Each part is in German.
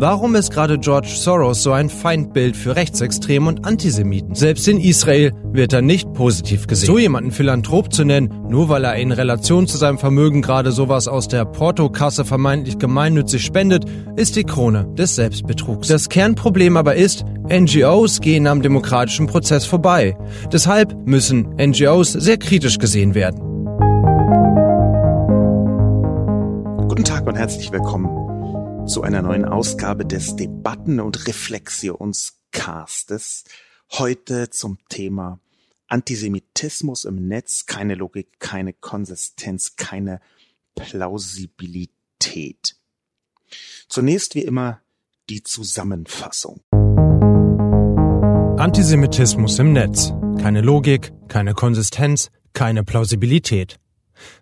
Warum ist gerade George Soros so ein Feindbild für Rechtsextreme und Antisemiten? Selbst in Israel wird er nicht positiv gesehen. So jemanden Philanthrop zu nennen, nur weil er in Relation zu seinem Vermögen gerade sowas aus der Portokasse vermeintlich gemeinnützig spendet, ist die Krone des Selbstbetrugs. Das Kernproblem aber ist, NGOs gehen am demokratischen Prozess vorbei. Deshalb müssen NGOs sehr kritisch gesehen werden. Guten Tag und herzlich willkommen zu einer neuen Ausgabe des Debatten- und Reflexionscastes. Heute zum Thema Antisemitismus im Netz, keine Logik, keine Konsistenz, keine Plausibilität. Zunächst wie immer die Zusammenfassung. Antisemitismus im Netz. Keine Logik, keine Konsistenz, keine Plausibilität.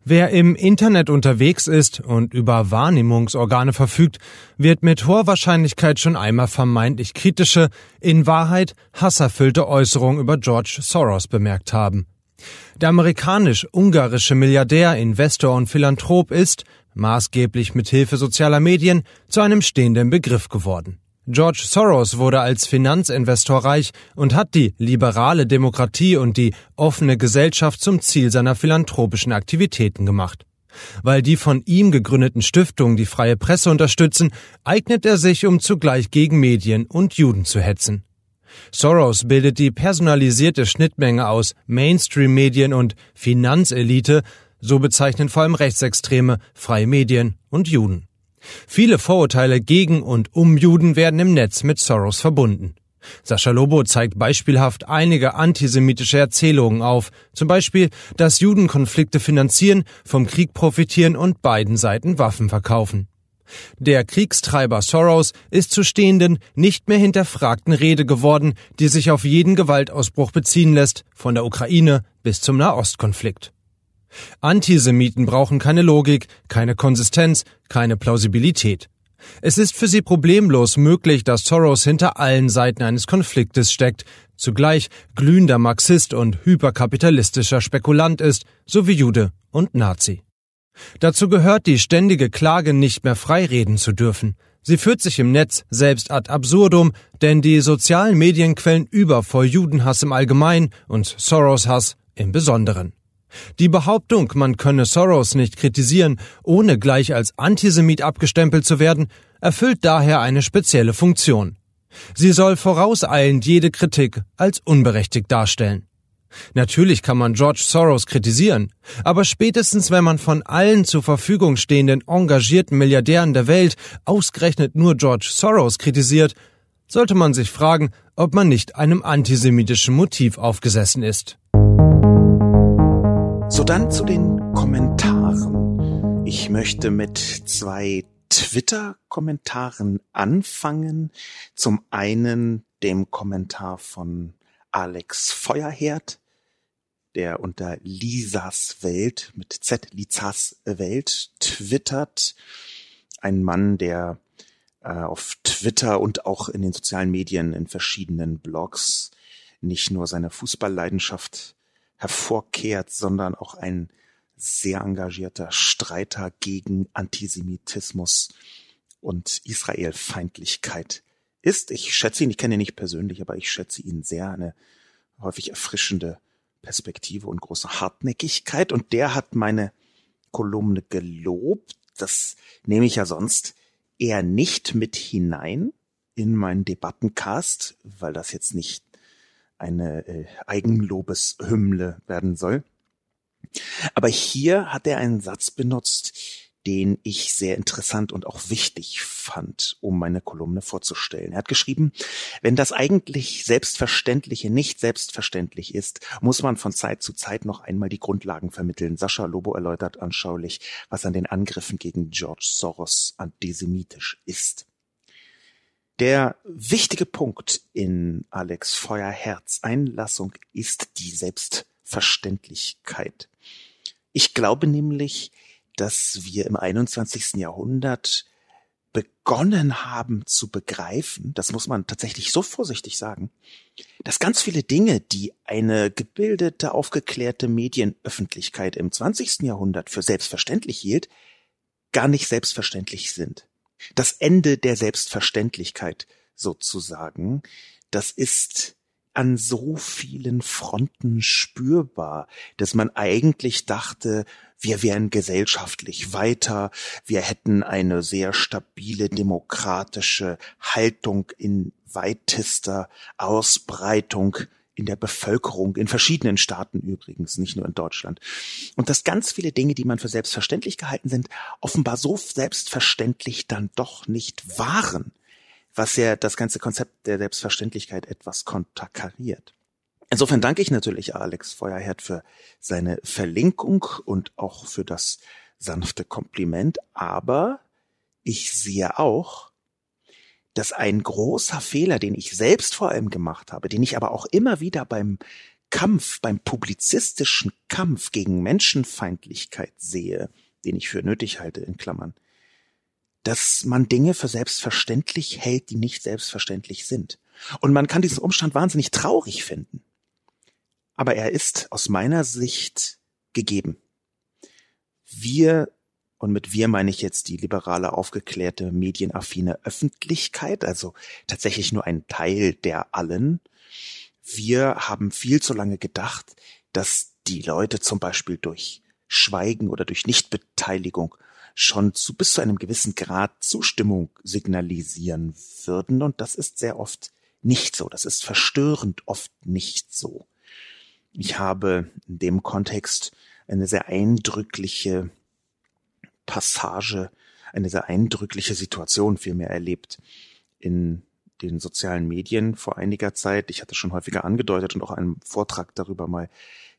Wer im Internet unterwegs ist und über Wahrnehmungsorgane verfügt, wird mit hoher Wahrscheinlichkeit schon einmal vermeintlich kritische, in Wahrheit hasserfüllte Äußerungen über George Soros bemerkt haben. Der amerikanisch-ungarische Milliardär, Investor und Philanthrop ist, maßgeblich mit Hilfe sozialer Medien, zu einem stehenden Begriff geworden. George Soros wurde als Finanzinvestor reich und hat die liberale Demokratie und die offene Gesellschaft zum Ziel seiner philanthropischen Aktivitäten gemacht. Weil die von ihm gegründeten Stiftungen die freie Presse unterstützen, eignet er sich, um zugleich gegen Medien und Juden zu hetzen. Soros bildet die personalisierte Schnittmenge aus Mainstream-Medien und Finanzelite, so bezeichnen vor allem Rechtsextreme, freie Medien und Juden. Viele Vorurteile gegen und um Juden werden im Netz mit Soros verbunden. Sascha Lobo zeigt beispielhaft einige antisemitische Erzählungen auf, zum Beispiel, dass Juden Konflikte finanzieren, vom Krieg profitieren und beiden Seiten Waffen verkaufen. Der Kriegstreiber Soros ist zu stehenden, nicht mehr hinterfragten Rede geworden, die sich auf jeden Gewaltausbruch beziehen lässt, von der Ukraine bis zum Nahostkonflikt. Antisemiten brauchen keine Logik, keine Konsistenz, keine Plausibilität. Es ist für sie problemlos möglich, dass Soros hinter allen Seiten eines Konfliktes steckt, zugleich glühender Marxist und hyperkapitalistischer Spekulant ist, sowie Jude und Nazi. Dazu gehört die ständige Klage, nicht mehr frei reden zu dürfen. Sie führt sich im Netz selbst ad absurdum, denn die sozialen Medien quellen über vor Judenhass im Allgemeinen und Soros-Hass im Besonderen. Die Behauptung, man könne Soros nicht kritisieren, ohne gleich als Antisemit abgestempelt zu werden, erfüllt daher eine spezielle Funktion. Sie soll vorauseilend jede Kritik als unberechtigt darstellen. Natürlich kann man George Soros kritisieren, aber spätestens wenn man von allen zur Verfügung stehenden engagierten Milliardären der Welt ausgerechnet nur George Soros kritisiert, sollte man sich fragen, ob man nicht einem antisemitischen Motiv aufgesessen ist. So dann zu den Kommentaren. Ich möchte mit zwei Twitter-Kommentaren anfangen. Zum einen dem Kommentar von Alex Feuerherd, der unter Lisas Welt mit Z Lisas Welt twittert. Ein Mann, der äh, auf Twitter und auch in den sozialen Medien in verschiedenen Blogs nicht nur seine Fußballleidenschaft hervorkehrt, sondern auch ein sehr engagierter Streiter gegen Antisemitismus und Israelfeindlichkeit ist. Ich schätze ihn, ich kenne ihn nicht persönlich, aber ich schätze ihn sehr, eine häufig erfrischende Perspektive und große Hartnäckigkeit. Und der hat meine Kolumne gelobt. Das nehme ich ja sonst eher nicht mit hinein in meinen Debattencast, weil das jetzt nicht eine äh, Eigenlobeshymne werden soll. Aber hier hat er einen Satz benutzt, den ich sehr interessant und auch wichtig fand, um meine Kolumne vorzustellen. Er hat geschrieben, wenn das eigentlich Selbstverständliche nicht selbstverständlich ist, muss man von Zeit zu Zeit noch einmal die Grundlagen vermitteln. Sascha Lobo erläutert anschaulich, was an den Angriffen gegen George Soros antisemitisch ist. Der wichtige Punkt in Alex Feuerherz Einlassung ist die Selbstverständlichkeit. Ich glaube nämlich, dass wir im 21. Jahrhundert begonnen haben zu begreifen, das muss man tatsächlich so vorsichtig sagen, dass ganz viele Dinge, die eine gebildete, aufgeklärte Medienöffentlichkeit im 20. Jahrhundert für selbstverständlich hielt, gar nicht selbstverständlich sind. Das Ende der Selbstverständlichkeit sozusagen, das ist an so vielen Fronten spürbar, dass man eigentlich dachte, wir wären gesellschaftlich weiter, wir hätten eine sehr stabile demokratische Haltung in weitester Ausbreitung in der Bevölkerung, in verschiedenen Staaten übrigens, nicht nur in Deutschland. Und dass ganz viele Dinge, die man für selbstverständlich gehalten sind, offenbar so selbstverständlich dann doch nicht waren, was ja das ganze Konzept der Selbstverständlichkeit etwas konterkariert. Insofern danke ich natürlich Alex Feuerherd für seine Verlinkung und auch für das sanfte Kompliment. Aber ich sehe auch, dass ein großer Fehler, den ich selbst vor allem gemacht habe, den ich aber auch immer wieder beim Kampf, beim publizistischen Kampf gegen Menschenfeindlichkeit sehe, den ich für nötig halte, in Klammern, dass man Dinge für selbstverständlich hält, die nicht selbstverständlich sind. Und man kann diesen Umstand wahnsinnig traurig finden aber er ist aus meiner Sicht gegeben. Wir, und mit wir meine ich jetzt die liberale, aufgeklärte, medienaffine Öffentlichkeit, also tatsächlich nur ein Teil der allen, wir haben viel zu lange gedacht, dass die Leute zum Beispiel durch Schweigen oder durch Nichtbeteiligung schon zu bis zu einem gewissen Grad Zustimmung signalisieren würden. Und das ist sehr oft nicht so. Das ist verstörend oft nicht so. Ich habe in dem Kontext eine sehr eindrückliche Passage, eine sehr eindrückliche Situation vielmehr erlebt in den sozialen Medien vor einiger Zeit. Ich hatte schon häufiger angedeutet und auch einen Vortrag darüber mal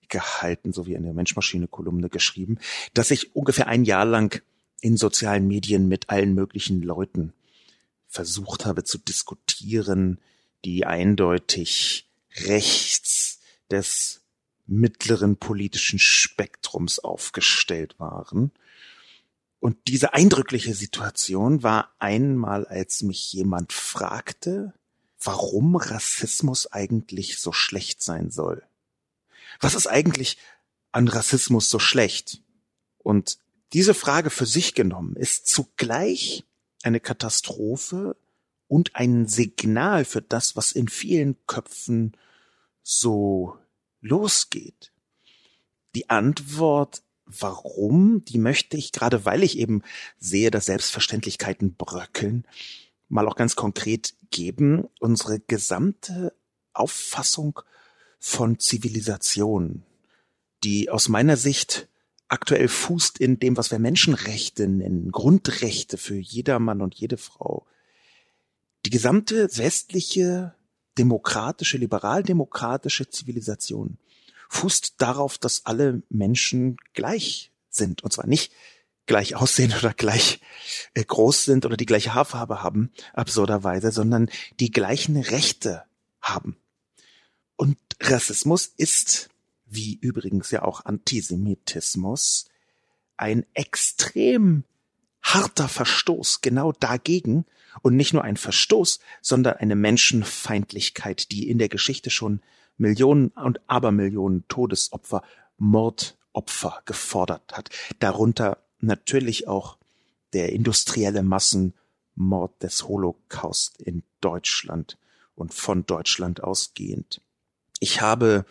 gehalten, sowie in der Menschmaschine-Kolumne geschrieben, dass ich ungefähr ein Jahr lang in sozialen Medien mit allen möglichen Leuten versucht habe zu diskutieren, die eindeutig rechts des mittleren politischen Spektrums aufgestellt waren. Und diese eindrückliche Situation war einmal, als mich jemand fragte, warum Rassismus eigentlich so schlecht sein soll. Was ist eigentlich an Rassismus so schlecht? Und diese Frage für sich genommen ist zugleich eine Katastrophe und ein Signal für das, was in vielen Köpfen so losgeht. Die Antwort, warum, die möchte ich gerade, weil ich eben sehe, dass Selbstverständlichkeiten bröckeln, mal auch ganz konkret geben. Unsere gesamte Auffassung von Zivilisation, die aus meiner Sicht aktuell fußt in dem, was wir Menschenrechte nennen, Grundrechte für jedermann und jede Frau. Die gesamte westliche demokratische, liberaldemokratische Zivilisation fußt darauf, dass alle Menschen gleich sind. Und zwar nicht gleich aussehen oder gleich äh, groß sind oder die gleiche Haarfarbe haben, absurderweise, sondern die gleichen Rechte haben. Und Rassismus ist, wie übrigens ja auch Antisemitismus, ein extrem harter Verstoß genau dagegen, und nicht nur ein Verstoß, sondern eine Menschenfeindlichkeit, die in der Geschichte schon Millionen und Abermillionen Todesopfer, Mordopfer gefordert hat. Darunter natürlich auch der industrielle Massenmord des Holocaust in Deutschland und von Deutschland ausgehend. Ich habe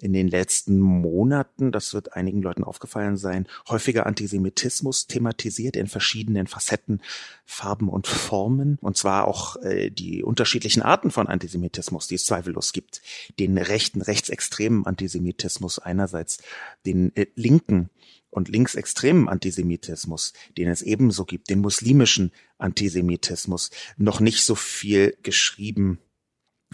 in den letzten Monaten, das wird einigen Leuten aufgefallen sein, häufiger Antisemitismus thematisiert in verschiedenen Facetten, Farben und Formen. Und zwar auch äh, die unterschiedlichen Arten von Antisemitismus, die es zweifellos gibt. Den rechten, rechtsextremen Antisemitismus einerseits, den äh, linken und linksextremen Antisemitismus, den es ebenso gibt, den muslimischen Antisemitismus, noch nicht so viel geschrieben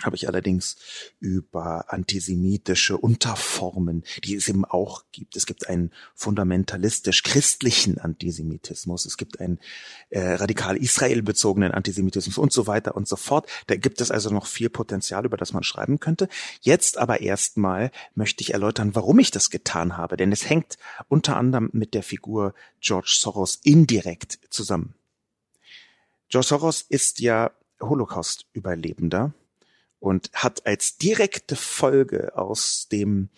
habe ich allerdings über antisemitische Unterformen, die es eben auch gibt. Es gibt einen fundamentalistisch-christlichen Antisemitismus, es gibt einen äh, radikal israelbezogenen Antisemitismus und so weiter und so fort. Da gibt es also noch viel Potenzial, über das man schreiben könnte. Jetzt aber erstmal möchte ich erläutern, warum ich das getan habe, denn es hängt unter anderem mit der Figur George Soros indirekt zusammen. George Soros ist ja Holocaust-Überlebender und hat als direkte Folge aus dem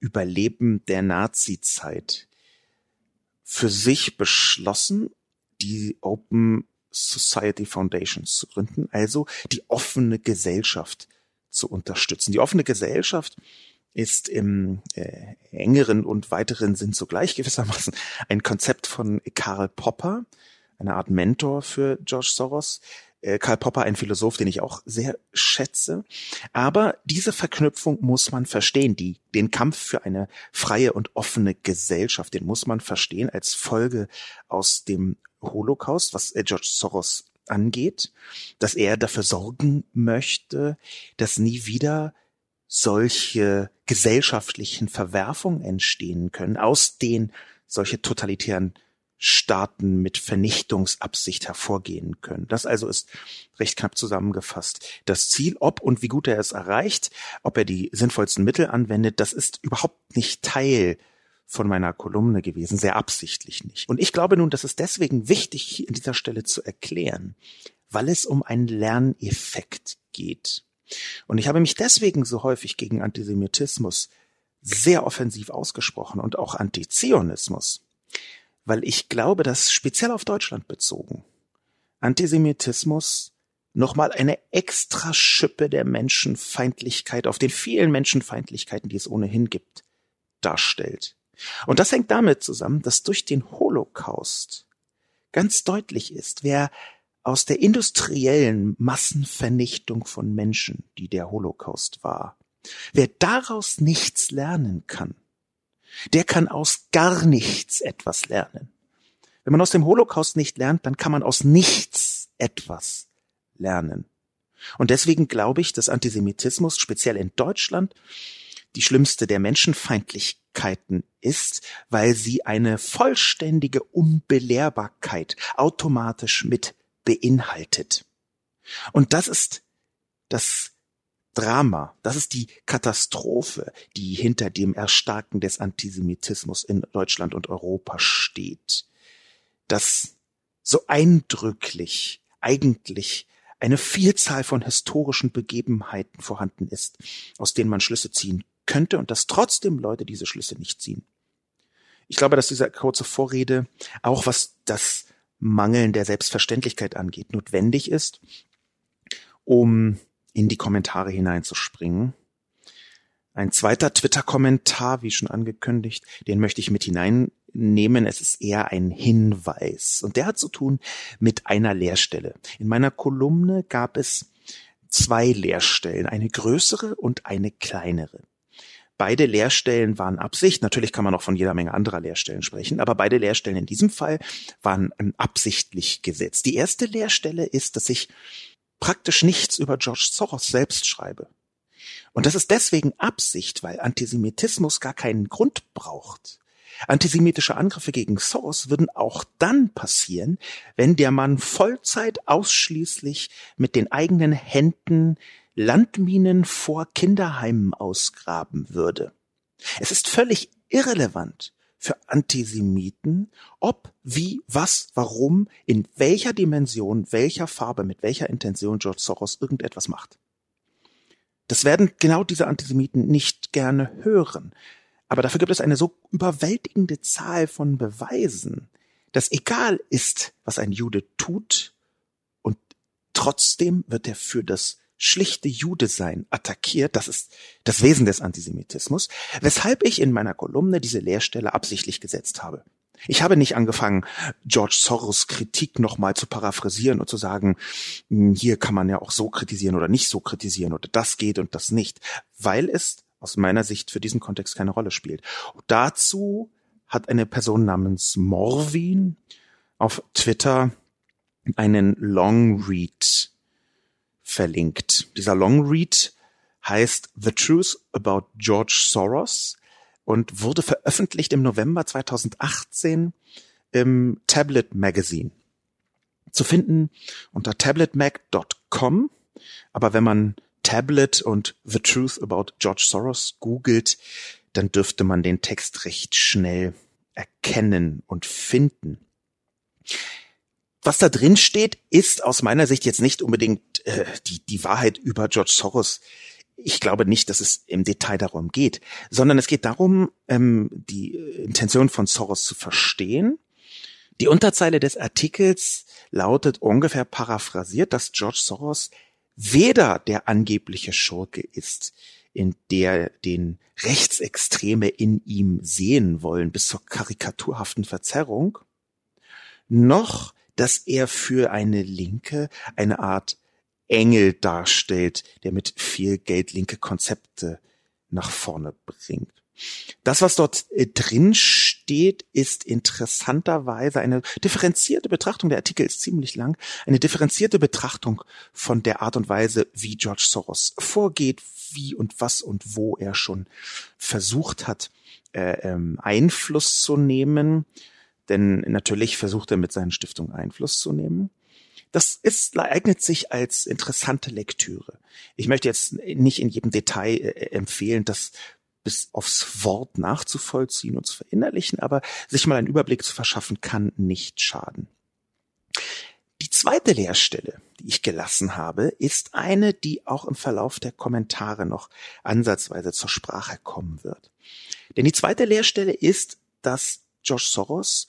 Überleben der Nazi-Zeit für sich beschlossen, die Open Society Foundation zu gründen, also die offene Gesellschaft zu unterstützen. Die offene Gesellschaft ist im äh, engeren und weiteren Sinn zugleich gewissermaßen ein Konzept von Karl Popper, eine Art Mentor für George Soros, äh, Karl Popper ein Philosoph, den ich auch sehr schätze. Aber diese Verknüpfung muss man verstehen. Die, den Kampf für eine freie und offene Gesellschaft, den muss man verstehen als Folge aus dem Holocaust, was äh, George Soros angeht, dass er dafür sorgen möchte, dass nie wieder solche gesellschaftlichen Verwerfungen entstehen können, aus denen solche totalitären Staaten mit Vernichtungsabsicht hervorgehen können. Das also ist recht knapp zusammengefasst. Das Ziel, ob und wie gut er es erreicht, ob er die sinnvollsten Mittel anwendet, das ist überhaupt nicht Teil von meiner Kolumne gewesen, sehr absichtlich nicht. Und ich glaube nun, das ist deswegen wichtig, in dieser Stelle zu erklären, weil es um einen Lerneffekt geht. Und ich habe mich deswegen so häufig gegen Antisemitismus sehr offensiv ausgesprochen und auch Antizionismus weil ich glaube, dass speziell auf Deutschland bezogen Antisemitismus nochmal eine extra Schippe der Menschenfeindlichkeit auf den vielen Menschenfeindlichkeiten, die es ohnehin gibt, darstellt. Und das hängt damit zusammen, dass durch den Holocaust ganz deutlich ist, wer aus der industriellen Massenvernichtung von Menschen, die der Holocaust war, wer daraus nichts lernen kann, der kann aus gar nichts etwas lernen. Wenn man aus dem Holocaust nicht lernt, dann kann man aus nichts etwas lernen. Und deswegen glaube ich, dass Antisemitismus speziell in Deutschland die schlimmste der Menschenfeindlichkeiten ist, weil sie eine vollständige Unbelehrbarkeit automatisch mit beinhaltet. Und das ist das Drama, das ist die Katastrophe, die hinter dem Erstarken des Antisemitismus in Deutschland und Europa steht. Dass so eindrücklich eigentlich eine Vielzahl von historischen Begebenheiten vorhanden ist, aus denen man Schlüsse ziehen könnte und dass trotzdem Leute diese Schlüsse nicht ziehen. Ich glaube, dass diese kurze Vorrede, auch was das Mangeln der Selbstverständlichkeit angeht, notwendig ist, um in die Kommentare hineinzuspringen. Ein zweiter Twitter-Kommentar, wie schon angekündigt, den möchte ich mit hineinnehmen. Es ist eher ein Hinweis. Und der hat zu tun mit einer Leerstelle. In meiner Kolumne gab es zwei Leerstellen, eine größere und eine kleinere. Beide Leerstellen waren Absicht. Natürlich kann man auch von jeder Menge anderer Leerstellen sprechen, aber beide Leerstellen in diesem Fall waren ähm, absichtlich gesetzt. Die erste Leerstelle ist, dass ich praktisch nichts über George Soros selbst schreibe. Und das ist deswegen Absicht, weil Antisemitismus gar keinen Grund braucht. Antisemitische Angriffe gegen Soros würden auch dann passieren, wenn der Mann Vollzeit ausschließlich mit den eigenen Händen Landminen vor Kinderheimen ausgraben würde. Es ist völlig irrelevant, für Antisemiten, ob, wie, was, warum, in welcher Dimension, welcher Farbe, mit welcher Intention George Soros irgendetwas macht. Das werden genau diese Antisemiten nicht gerne hören. Aber dafür gibt es eine so überwältigende Zahl von Beweisen, dass egal ist, was ein Jude tut, und trotzdem wird er für das schlichte Jude sein attackiert. Das ist das Wesen des Antisemitismus, weshalb ich in meiner Kolumne diese Leerstelle absichtlich gesetzt habe. Ich habe nicht angefangen, George Soros Kritik nochmal zu paraphrasieren und zu sagen, hm, hier kann man ja auch so kritisieren oder nicht so kritisieren oder das geht und das nicht, weil es aus meiner Sicht für diesen Kontext keine Rolle spielt. Und dazu hat eine Person namens Morwin auf Twitter einen Long Read verlinkt. Dieser Longread heißt The Truth About George Soros und wurde veröffentlicht im November 2018 im Tablet Magazine. Zu finden unter tabletmag.com. Aber wenn man Tablet und The Truth About George Soros googelt, dann dürfte man den Text recht schnell erkennen und finden. Was da drin steht, ist aus meiner Sicht jetzt nicht unbedingt äh, die, die Wahrheit über George Soros. Ich glaube nicht, dass es im Detail darum geht, sondern es geht darum, ähm, die Intention von Soros zu verstehen. Die Unterzeile des Artikels lautet ungefähr paraphrasiert, dass George Soros weder der angebliche Schurke ist, in der den Rechtsextreme in ihm sehen wollen bis zur karikaturhaften Verzerrung, noch dass er für eine Linke eine Art Engel darstellt, der mit viel Geld linke Konzepte nach vorne bringt. Das, was dort äh, drin steht, ist interessanterweise eine differenzierte Betrachtung. Der Artikel ist ziemlich lang. Eine differenzierte Betrachtung von der Art und Weise, wie George Soros vorgeht, wie und was und wo er schon versucht hat, äh, ähm, Einfluss zu nehmen. Denn natürlich versucht er mit seinen Stiftungen Einfluss zu nehmen. Das ist, eignet sich als interessante Lektüre. Ich möchte jetzt nicht in jedem Detail äh, empfehlen, das bis aufs Wort nachzuvollziehen und zu verinnerlichen, aber sich mal einen Überblick zu verschaffen, kann nicht schaden. Die zweite Leerstelle, die ich gelassen habe, ist eine, die auch im Verlauf der Kommentare noch ansatzweise zur Sprache kommen wird. Denn die zweite Leerstelle ist, dass Josh Soros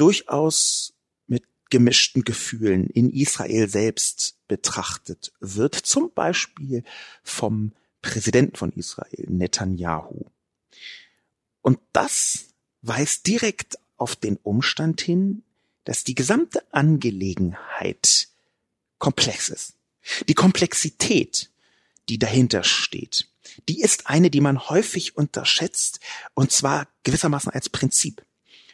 durchaus mit gemischten Gefühlen in Israel selbst betrachtet wird, zum Beispiel vom Präsidenten von Israel, Netanyahu. Und das weist direkt auf den Umstand hin, dass die gesamte Angelegenheit komplex ist. Die Komplexität, die dahinter steht, die ist eine, die man häufig unterschätzt, und zwar gewissermaßen als Prinzip.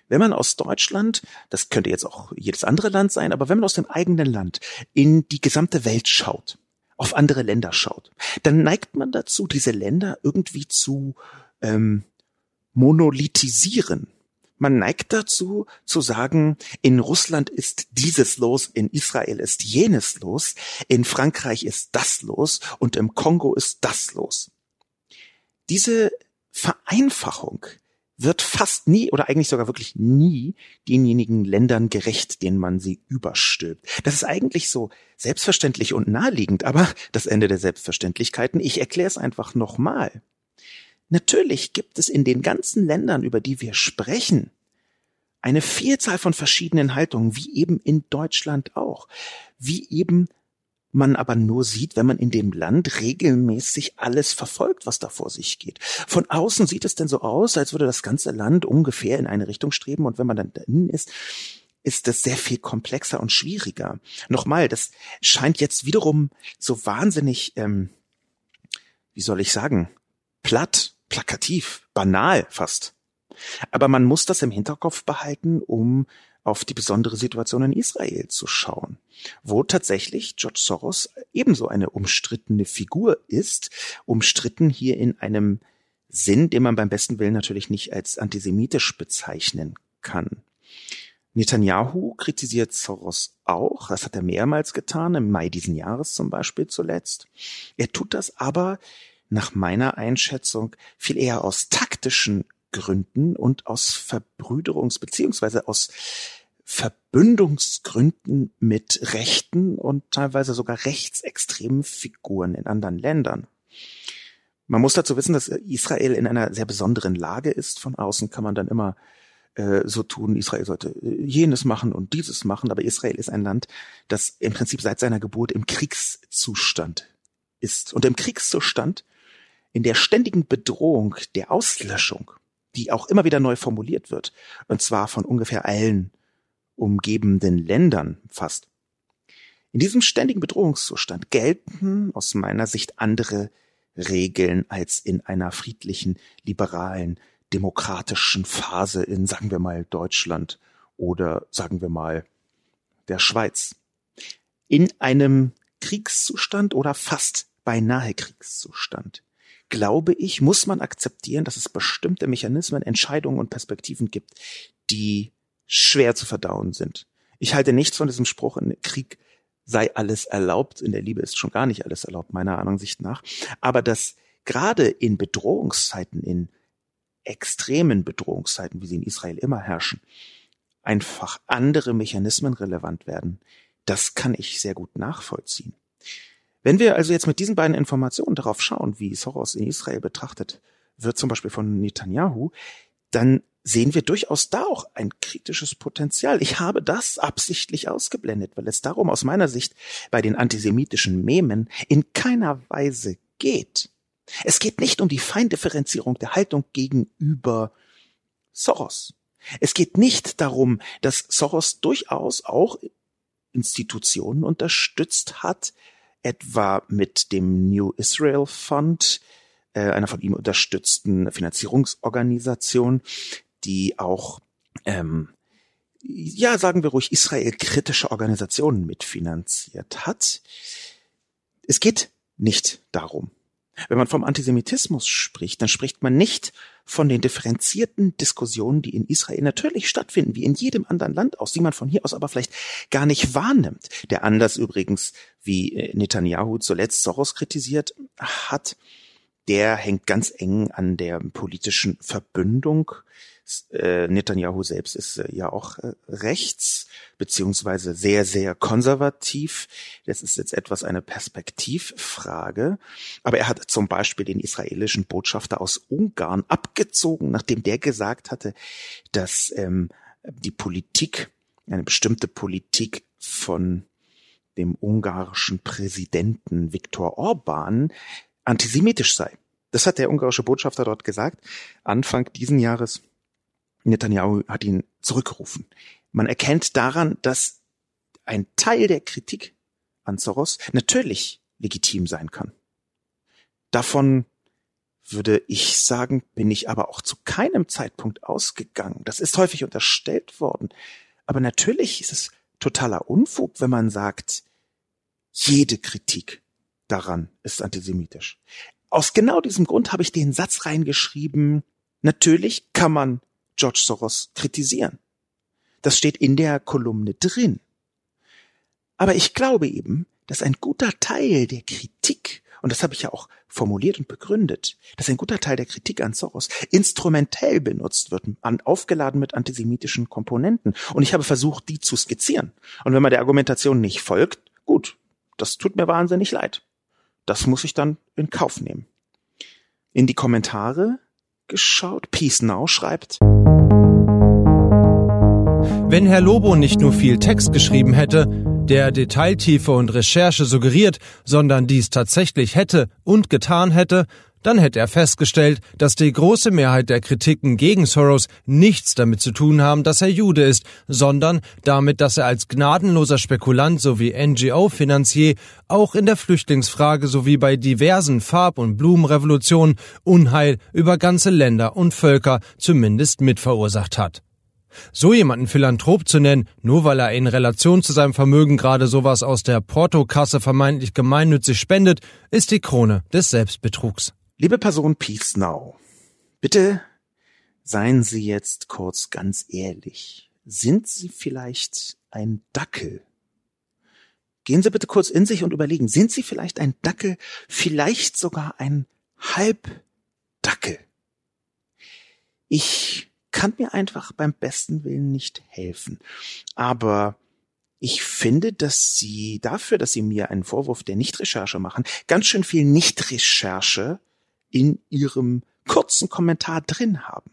Wenn man aus Deutschland, das könnte jetzt auch jedes andere Land sein, aber wenn man aus dem eigenen Land in die gesamte Welt schaut, auf andere Länder schaut, dann neigt man dazu, diese Länder irgendwie zu ähm, monolithisieren. Man neigt dazu zu sagen, in Russland ist dieses los, in Israel ist jenes los, in Frankreich ist das los und im Kongo ist das los. Diese Vereinfachung wird fast nie oder eigentlich sogar wirklich nie denjenigen Ländern gerecht, denen man sie überstülpt. Das ist eigentlich so selbstverständlich und naheliegend, aber das Ende der Selbstverständlichkeiten, ich erkläre es einfach nochmal. Natürlich gibt es in den ganzen Ländern, über die wir sprechen, eine Vielzahl von verschiedenen Haltungen, wie eben in Deutschland auch, wie eben man aber nur sieht, wenn man in dem Land regelmäßig alles verfolgt, was da vor sich geht. Von außen sieht es denn so aus, als würde das ganze Land ungefähr in eine Richtung streben und wenn man dann drin ist, ist das sehr viel komplexer und schwieriger. Nochmal, das scheint jetzt wiederum so wahnsinnig, ähm, wie soll ich sagen, platt, plakativ, banal fast. Aber man muss das im Hinterkopf behalten, um auf die besondere Situation in Israel zu schauen, wo tatsächlich George Soros ebenso eine umstrittene Figur ist, umstritten hier in einem Sinn, den man beim besten Willen natürlich nicht als antisemitisch bezeichnen kann. Netanyahu kritisiert Soros auch, das hat er mehrmals getan, im Mai diesen Jahres zum Beispiel zuletzt. Er tut das aber nach meiner Einschätzung viel eher aus taktischen Gründen und aus Verbrüderungs- beziehungsweise aus Verbündungsgründen mit rechten und teilweise sogar rechtsextremen Figuren in anderen Ländern. Man muss dazu wissen, dass Israel in einer sehr besonderen Lage ist. Von außen kann man dann immer äh, so tun, Israel sollte äh, jenes machen und dieses machen, aber Israel ist ein Land, das im Prinzip seit seiner Geburt im Kriegszustand ist. Und im Kriegszustand, in der ständigen Bedrohung der Auslöschung die auch immer wieder neu formuliert wird, und zwar von ungefähr allen umgebenden Ländern fast. In diesem ständigen Bedrohungszustand gelten aus meiner Sicht andere Regeln als in einer friedlichen, liberalen, demokratischen Phase in, sagen wir mal, Deutschland oder sagen wir mal der Schweiz. In einem Kriegszustand oder fast beinahe Kriegszustand. Glaube ich, muss man akzeptieren, dass es bestimmte Mechanismen, Entscheidungen und Perspektiven gibt, die schwer zu verdauen sind. Ich halte nichts von diesem Spruch, in Krieg sei alles erlaubt. In der Liebe ist schon gar nicht alles erlaubt, meiner Ansicht nach. Aber dass gerade in Bedrohungszeiten, in extremen Bedrohungszeiten, wie sie in Israel immer herrschen, einfach andere Mechanismen relevant werden, das kann ich sehr gut nachvollziehen. Wenn wir also jetzt mit diesen beiden Informationen darauf schauen, wie Soros in Israel betrachtet wird, zum Beispiel von Netanyahu, dann sehen wir durchaus da auch ein kritisches Potenzial. Ich habe das absichtlich ausgeblendet, weil es darum aus meiner Sicht bei den antisemitischen Memen in keiner Weise geht. Es geht nicht um die Feindifferenzierung der Haltung gegenüber Soros. Es geht nicht darum, dass Soros durchaus auch Institutionen unterstützt hat, etwa mit dem New Israel Fund, äh, einer von ihm unterstützten Finanzierungsorganisation, die auch, ähm, ja, sagen wir ruhig, Israel-kritische Organisationen mitfinanziert hat. Es geht nicht darum. Wenn man vom Antisemitismus spricht, dann spricht man nicht von den differenzierten Diskussionen, die in Israel natürlich stattfinden, wie in jedem anderen Land aus, die man von hier aus aber vielleicht gar nicht wahrnimmt. Der Anlass übrigens, wie äh, Netanyahu zuletzt Soros kritisiert hat, der hängt ganz eng an der politischen Verbündung äh, Netanyahu selbst ist äh, ja auch äh, rechts, beziehungsweise sehr, sehr konservativ. Das ist jetzt etwas eine Perspektivfrage. Aber er hat zum Beispiel den israelischen Botschafter aus Ungarn abgezogen, nachdem der gesagt hatte, dass ähm, die Politik, eine bestimmte Politik von dem ungarischen Präsidenten Viktor Orban antisemitisch sei. Das hat der ungarische Botschafter dort gesagt, Anfang diesen Jahres. Netanyahu hat ihn zurückgerufen. Man erkennt daran, dass ein Teil der Kritik an Soros natürlich legitim sein kann. Davon würde ich sagen, bin ich aber auch zu keinem Zeitpunkt ausgegangen. Das ist häufig unterstellt worden. Aber natürlich ist es totaler Unfug, wenn man sagt, jede Kritik daran ist antisemitisch. Aus genau diesem Grund habe ich den Satz reingeschrieben, natürlich kann man George Soros kritisieren. Das steht in der Kolumne drin. Aber ich glaube eben, dass ein guter Teil der Kritik, und das habe ich ja auch formuliert und begründet, dass ein guter Teil der Kritik an Soros instrumentell benutzt wird, an, aufgeladen mit antisemitischen Komponenten. Und ich habe versucht, die zu skizzieren. Und wenn man der Argumentation nicht folgt, gut, das tut mir wahnsinnig leid. Das muss ich dann in Kauf nehmen. In die Kommentare geschaut. Peace Now schreibt. Wenn Herr Lobo nicht nur viel Text geschrieben hätte, der Detailtiefe und Recherche suggeriert, sondern dies tatsächlich hätte und getan hätte, dann hätte er festgestellt, dass die große Mehrheit der Kritiken gegen Soros nichts damit zu tun haben, dass er Jude ist, sondern damit, dass er als gnadenloser Spekulant sowie NGO-Finanzier auch in der Flüchtlingsfrage sowie bei diversen Farb- und Blumenrevolutionen Unheil über ganze Länder und Völker zumindest mitverursacht hat. So jemanden Philanthrop zu nennen, nur weil er in Relation zu seinem Vermögen gerade sowas aus der Portokasse vermeintlich gemeinnützig spendet, ist die Krone des Selbstbetrugs. Liebe Person Peace Now, bitte seien Sie jetzt kurz ganz ehrlich. Sind Sie vielleicht ein Dackel? Gehen Sie bitte kurz in sich und überlegen, sind Sie vielleicht ein Dackel, vielleicht sogar ein Halbdackel? Ich kann mir einfach beim besten Willen nicht helfen. Aber ich finde, dass Sie dafür, dass Sie mir einen Vorwurf der Nichtrecherche machen, ganz schön viel Nichtrecherche in Ihrem kurzen Kommentar drin haben.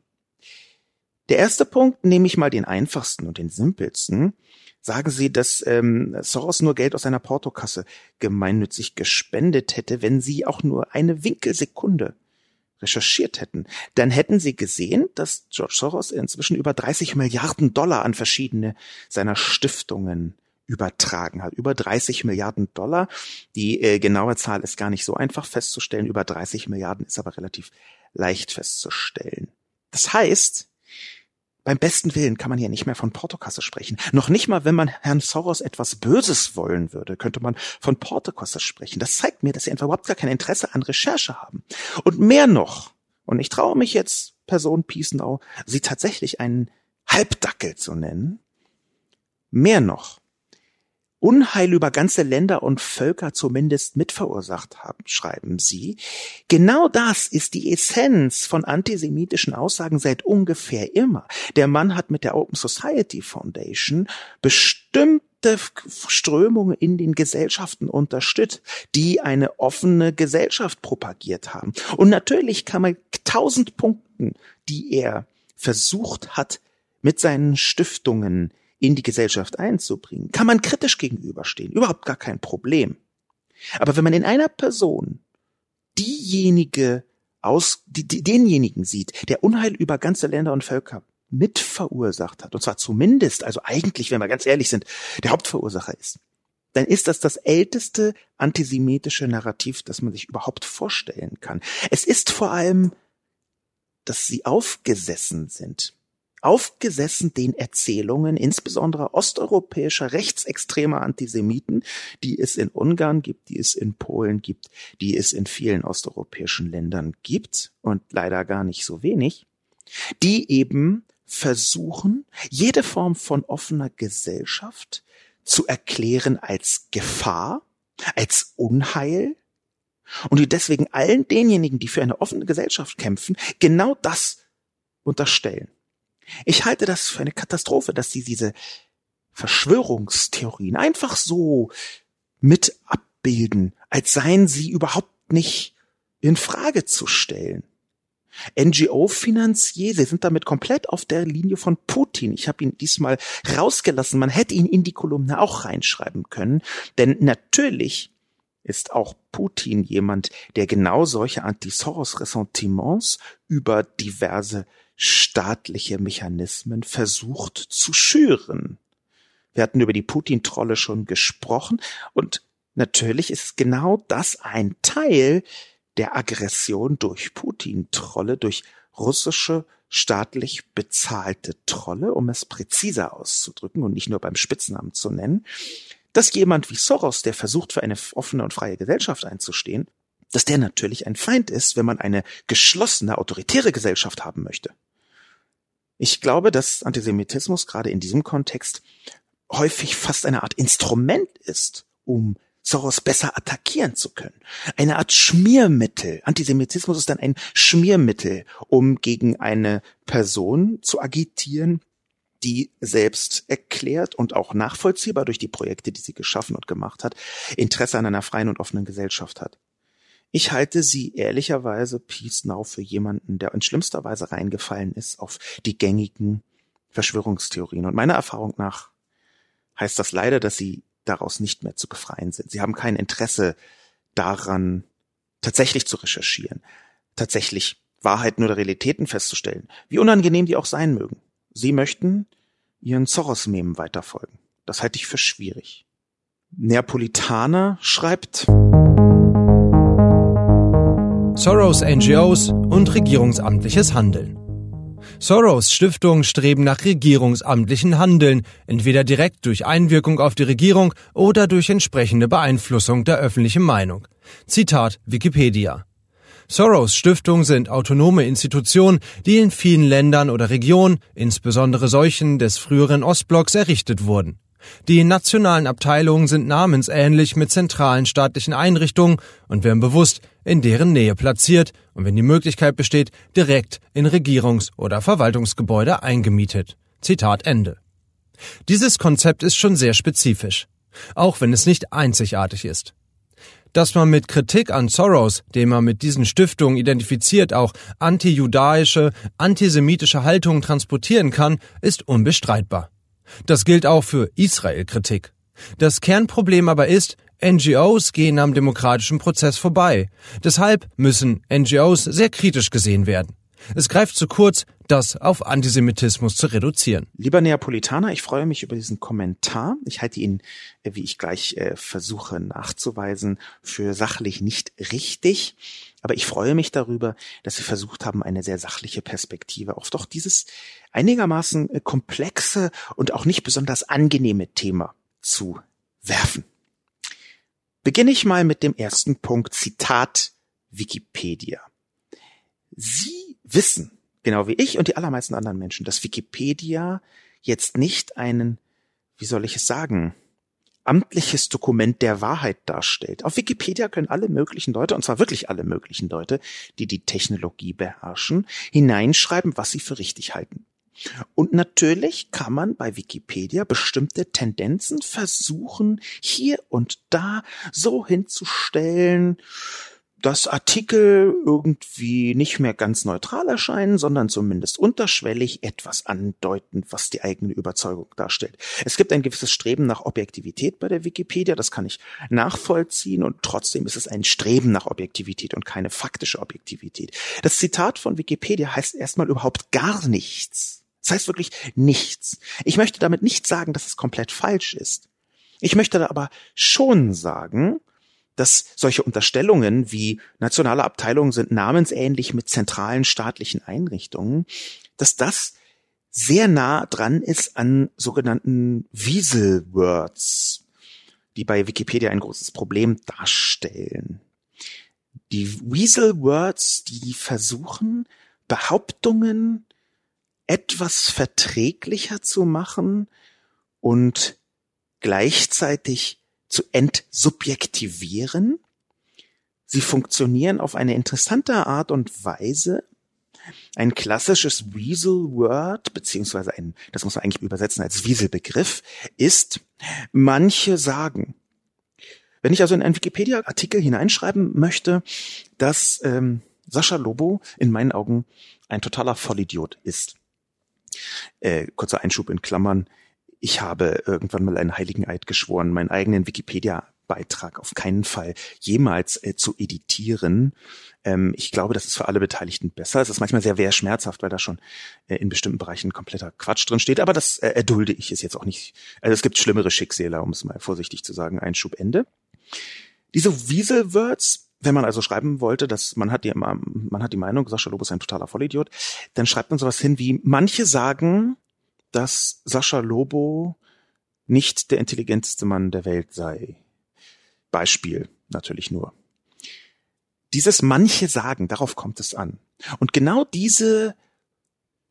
Der erste Punkt, nehme ich mal den einfachsten und den simpelsten. Sagen Sie, dass ähm, Soros nur Geld aus seiner Portokasse gemeinnützig gespendet hätte, wenn Sie auch nur eine Winkelsekunde recherchiert hätten, dann hätten Sie gesehen, dass George Soros inzwischen über 30 Milliarden Dollar an verschiedene seiner Stiftungen übertragen hat. Über 30 Milliarden Dollar. Die äh, genaue Zahl ist gar nicht so einfach festzustellen. Über 30 Milliarden ist aber relativ leicht festzustellen. Das heißt, beim besten Willen kann man hier nicht mehr von Portokasse sprechen. Noch nicht mal, wenn man Herrn Soros etwas Böses wollen würde, könnte man von Portokasse sprechen. Das zeigt mir, dass sie einfach überhaupt gar kein Interesse an Recherche haben. Und mehr noch, und ich traue mich jetzt, Person Piesenau, sie tatsächlich einen Halbdackel zu nennen, mehr noch, Unheil über ganze Länder und Völker zumindest mitverursacht haben, schreiben sie. Genau das ist die Essenz von antisemitischen Aussagen seit ungefähr immer. Der Mann hat mit der Open Society Foundation bestimmte Strömungen in den Gesellschaften unterstützt, die eine offene Gesellschaft propagiert haben. Und natürlich kann man tausend Punkten, die er versucht hat, mit seinen Stiftungen in die Gesellschaft einzubringen, kann man kritisch gegenüberstehen. Überhaupt gar kein Problem. Aber wenn man in einer Person diejenige aus, die, die, denjenigen sieht, der Unheil über ganze Länder und Völker mit verursacht hat, und zwar zumindest, also eigentlich, wenn wir ganz ehrlich sind, der Hauptverursacher ist, dann ist das das älteste antisemitische Narrativ, das man sich überhaupt vorstellen kann. Es ist vor allem, dass sie aufgesessen sind aufgesessen den Erzählungen, insbesondere osteuropäischer rechtsextremer Antisemiten, die es in Ungarn gibt, die es in Polen gibt, die es in vielen osteuropäischen Ländern gibt und leider gar nicht so wenig, die eben versuchen, jede Form von offener Gesellschaft zu erklären als Gefahr, als Unheil, und die deswegen allen denjenigen, die für eine offene Gesellschaft kämpfen, genau das unterstellen. Ich halte das für eine Katastrophe, dass sie diese Verschwörungstheorien einfach so mit abbilden, als seien sie überhaupt nicht in Frage zu stellen. NGO-Finanzier, sie sind damit komplett auf der Linie von Putin. Ich habe ihn diesmal rausgelassen. Man hätte ihn in die Kolumne auch reinschreiben können, denn natürlich ist auch Putin jemand, der genau solche Anti-Soros-Ressentiments über diverse staatliche Mechanismen versucht zu schüren. Wir hatten über die Putin-Trolle schon gesprochen und natürlich ist genau das ein Teil der Aggression durch Putin-Trolle, durch russische staatlich bezahlte Trolle, um es präziser auszudrücken und nicht nur beim Spitznamen zu nennen, dass jemand wie Soros, der versucht, für eine offene und freie Gesellschaft einzustehen, dass der natürlich ein Feind ist, wenn man eine geschlossene, autoritäre Gesellschaft haben möchte. Ich glaube, dass Antisemitismus gerade in diesem Kontext häufig fast eine Art Instrument ist, um Soros besser attackieren zu können. Eine Art Schmiermittel. Antisemitismus ist dann ein Schmiermittel, um gegen eine Person zu agitieren, die selbst erklärt und auch nachvollziehbar durch die Projekte, die sie geschaffen und gemacht hat, Interesse an einer freien und offenen Gesellschaft hat. Ich halte sie ehrlicherweise Peace Now für jemanden, der in schlimmster Weise reingefallen ist auf die gängigen Verschwörungstheorien. Und meiner Erfahrung nach heißt das leider, dass sie daraus nicht mehr zu befreien sind. Sie haben kein Interesse daran, tatsächlich zu recherchieren, tatsächlich Wahrheiten oder Realitäten festzustellen, wie unangenehm die auch sein mögen. Sie möchten ihren Soros-Memen weiterfolgen. Das halte ich für schwierig. Neapolitaner schreibt, Soros NGOs und regierungsamtliches Handeln. Soros Stiftungen streben nach regierungsamtlichen Handeln, entweder direkt durch Einwirkung auf die Regierung oder durch entsprechende Beeinflussung der öffentlichen Meinung. Zitat Wikipedia. Soros Stiftungen sind autonome Institutionen, die in vielen Ländern oder Regionen, insbesondere solchen des früheren Ostblocks, errichtet wurden. Die nationalen Abteilungen sind namensähnlich mit zentralen staatlichen Einrichtungen und werden bewusst in deren Nähe platziert und wenn die Möglichkeit besteht, direkt in Regierungs- oder Verwaltungsgebäude eingemietet. Zitat Ende. Dieses Konzept ist schon sehr spezifisch, auch wenn es nicht einzigartig ist. Dass man mit Kritik an Soros, den man mit diesen Stiftungen identifiziert, auch antijudaische, antisemitische Haltungen transportieren kann, ist unbestreitbar. Das gilt auch für Israel-Kritik. Das Kernproblem aber ist, NGOs gehen am demokratischen Prozess vorbei. Deshalb müssen NGOs sehr kritisch gesehen werden. Es greift zu kurz, das auf Antisemitismus zu reduzieren. Lieber Neapolitaner, ich freue mich über diesen Kommentar. Ich halte ihn, äh, wie ich gleich äh, versuche nachzuweisen, für sachlich nicht richtig. Aber ich freue mich darüber, dass Sie versucht haben, eine sehr sachliche Perspektive auf doch dieses einigermaßen äh, komplexe und auch nicht besonders angenehme Thema zu werfen. Beginne ich mal mit dem ersten Punkt, Zitat Wikipedia. Sie wissen, genau wie ich und die allermeisten anderen Menschen, dass Wikipedia jetzt nicht einen, wie soll ich es sagen, amtliches Dokument der Wahrheit darstellt. Auf Wikipedia können alle möglichen Leute, und zwar wirklich alle möglichen Leute, die die Technologie beherrschen, hineinschreiben, was sie für richtig halten. Und natürlich kann man bei Wikipedia bestimmte Tendenzen versuchen, hier und da so hinzustellen, dass Artikel irgendwie nicht mehr ganz neutral erscheinen, sondern zumindest unterschwellig etwas andeuten, was die eigene Überzeugung darstellt. Es gibt ein gewisses Streben nach Objektivität bei der Wikipedia, das kann ich nachvollziehen und trotzdem ist es ein Streben nach Objektivität und keine faktische Objektivität. Das Zitat von Wikipedia heißt erstmal überhaupt gar nichts. Das heißt wirklich nichts. Ich möchte damit nicht sagen, dass es komplett falsch ist. Ich möchte aber schon sagen, dass solche Unterstellungen wie nationale Abteilungen sind namensähnlich mit zentralen staatlichen Einrichtungen, dass das sehr nah dran ist an sogenannten Weasel-Words, die bei Wikipedia ein großes Problem darstellen. Die Weasel-Words, die versuchen, Behauptungen etwas verträglicher zu machen und gleichzeitig zu entsubjektivieren. Sie funktionieren auf eine interessante Art und Weise. Ein klassisches Weasel-Word, beziehungsweise ein, das muss man eigentlich übersetzen als Weasel-Begriff, ist, manche sagen. Wenn ich also in einen Wikipedia-Artikel hineinschreiben möchte, dass ähm, Sascha Lobo in meinen Augen ein totaler Vollidiot ist. Äh, kurzer Einschub in Klammern ich habe irgendwann mal einen heiligen Eid geschworen, meinen eigenen Wikipedia-Beitrag auf keinen Fall jemals äh, zu editieren. Ähm, ich glaube, das ist für alle Beteiligten besser. Es ist manchmal sehr, sehr schmerzhaft, weil da schon äh, in bestimmten Bereichen kompletter Quatsch drin steht. Aber das äh, erdulde ich es jetzt auch nicht. Also es gibt schlimmere Schicksale, um es mal vorsichtig zu sagen. Einschub Ende. Diese Weasel-Words wenn man also schreiben wollte, dass man hat die, man hat die Meinung, Sascha Lobo ist ein totaler Vollidiot, dann schreibt man sowas hin wie, manche sagen, dass Sascha Lobo nicht der intelligenteste Mann der Welt sei. Beispiel natürlich nur. Dieses manche sagen, darauf kommt es an. Und genau diese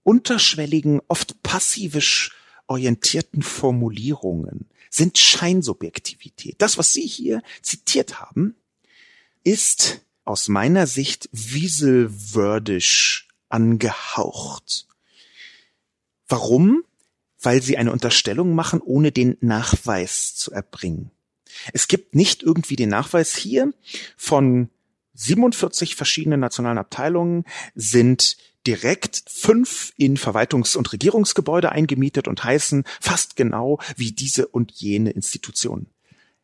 unterschwelligen, oft passivisch orientierten Formulierungen sind Scheinsubjektivität. Das, was Sie hier zitiert haben, ist aus meiner Sicht wieselwördisch angehaucht. Warum? weil sie eine Unterstellung machen, ohne den Nachweis zu erbringen. Es gibt nicht irgendwie den Nachweis hier von 47 verschiedenen nationalen Abteilungen sind direkt fünf in Verwaltungs- und Regierungsgebäude eingemietet und heißen fast genau wie diese und jene Institutionen.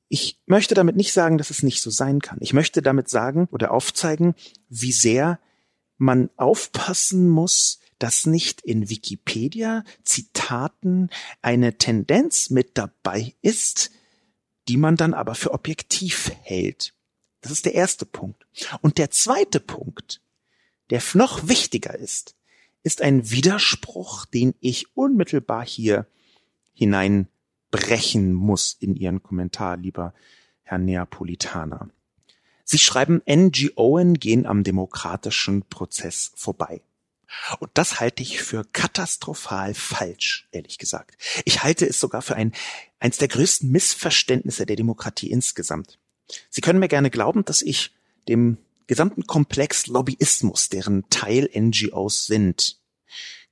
Ich möchte damit nicht sagen, dass es nicht so sein kann. Ich möchte damit sagen oder aufzeigen, wie sehr man aufpassen muss, dass nicht in Wikipedia Zitaten eine Tendenz mit dabei ist, die man dann aber für objektiv hält. Das ist der erste Punkt. Und der zweite Punkt, der noch wichtiger ist, ist ein Widerspruch, den ich unmittelbar hier hineinbrechen muss in Ihren Kommentar, lieber Herr Neapolitaner. Sie schreiben, NGOen gehen am demokratischen Prozess vorbei. Und das halte ich für katastrophal falsch, ehrlich gesagt. Ich halte es sogar für ein, eins der größten Missverständnisse der Demokratie insgesamt. Sie können mir gerne glauben, dass ich dem gesamten Komplex Lobbyismus, deren Teil NGOs sind,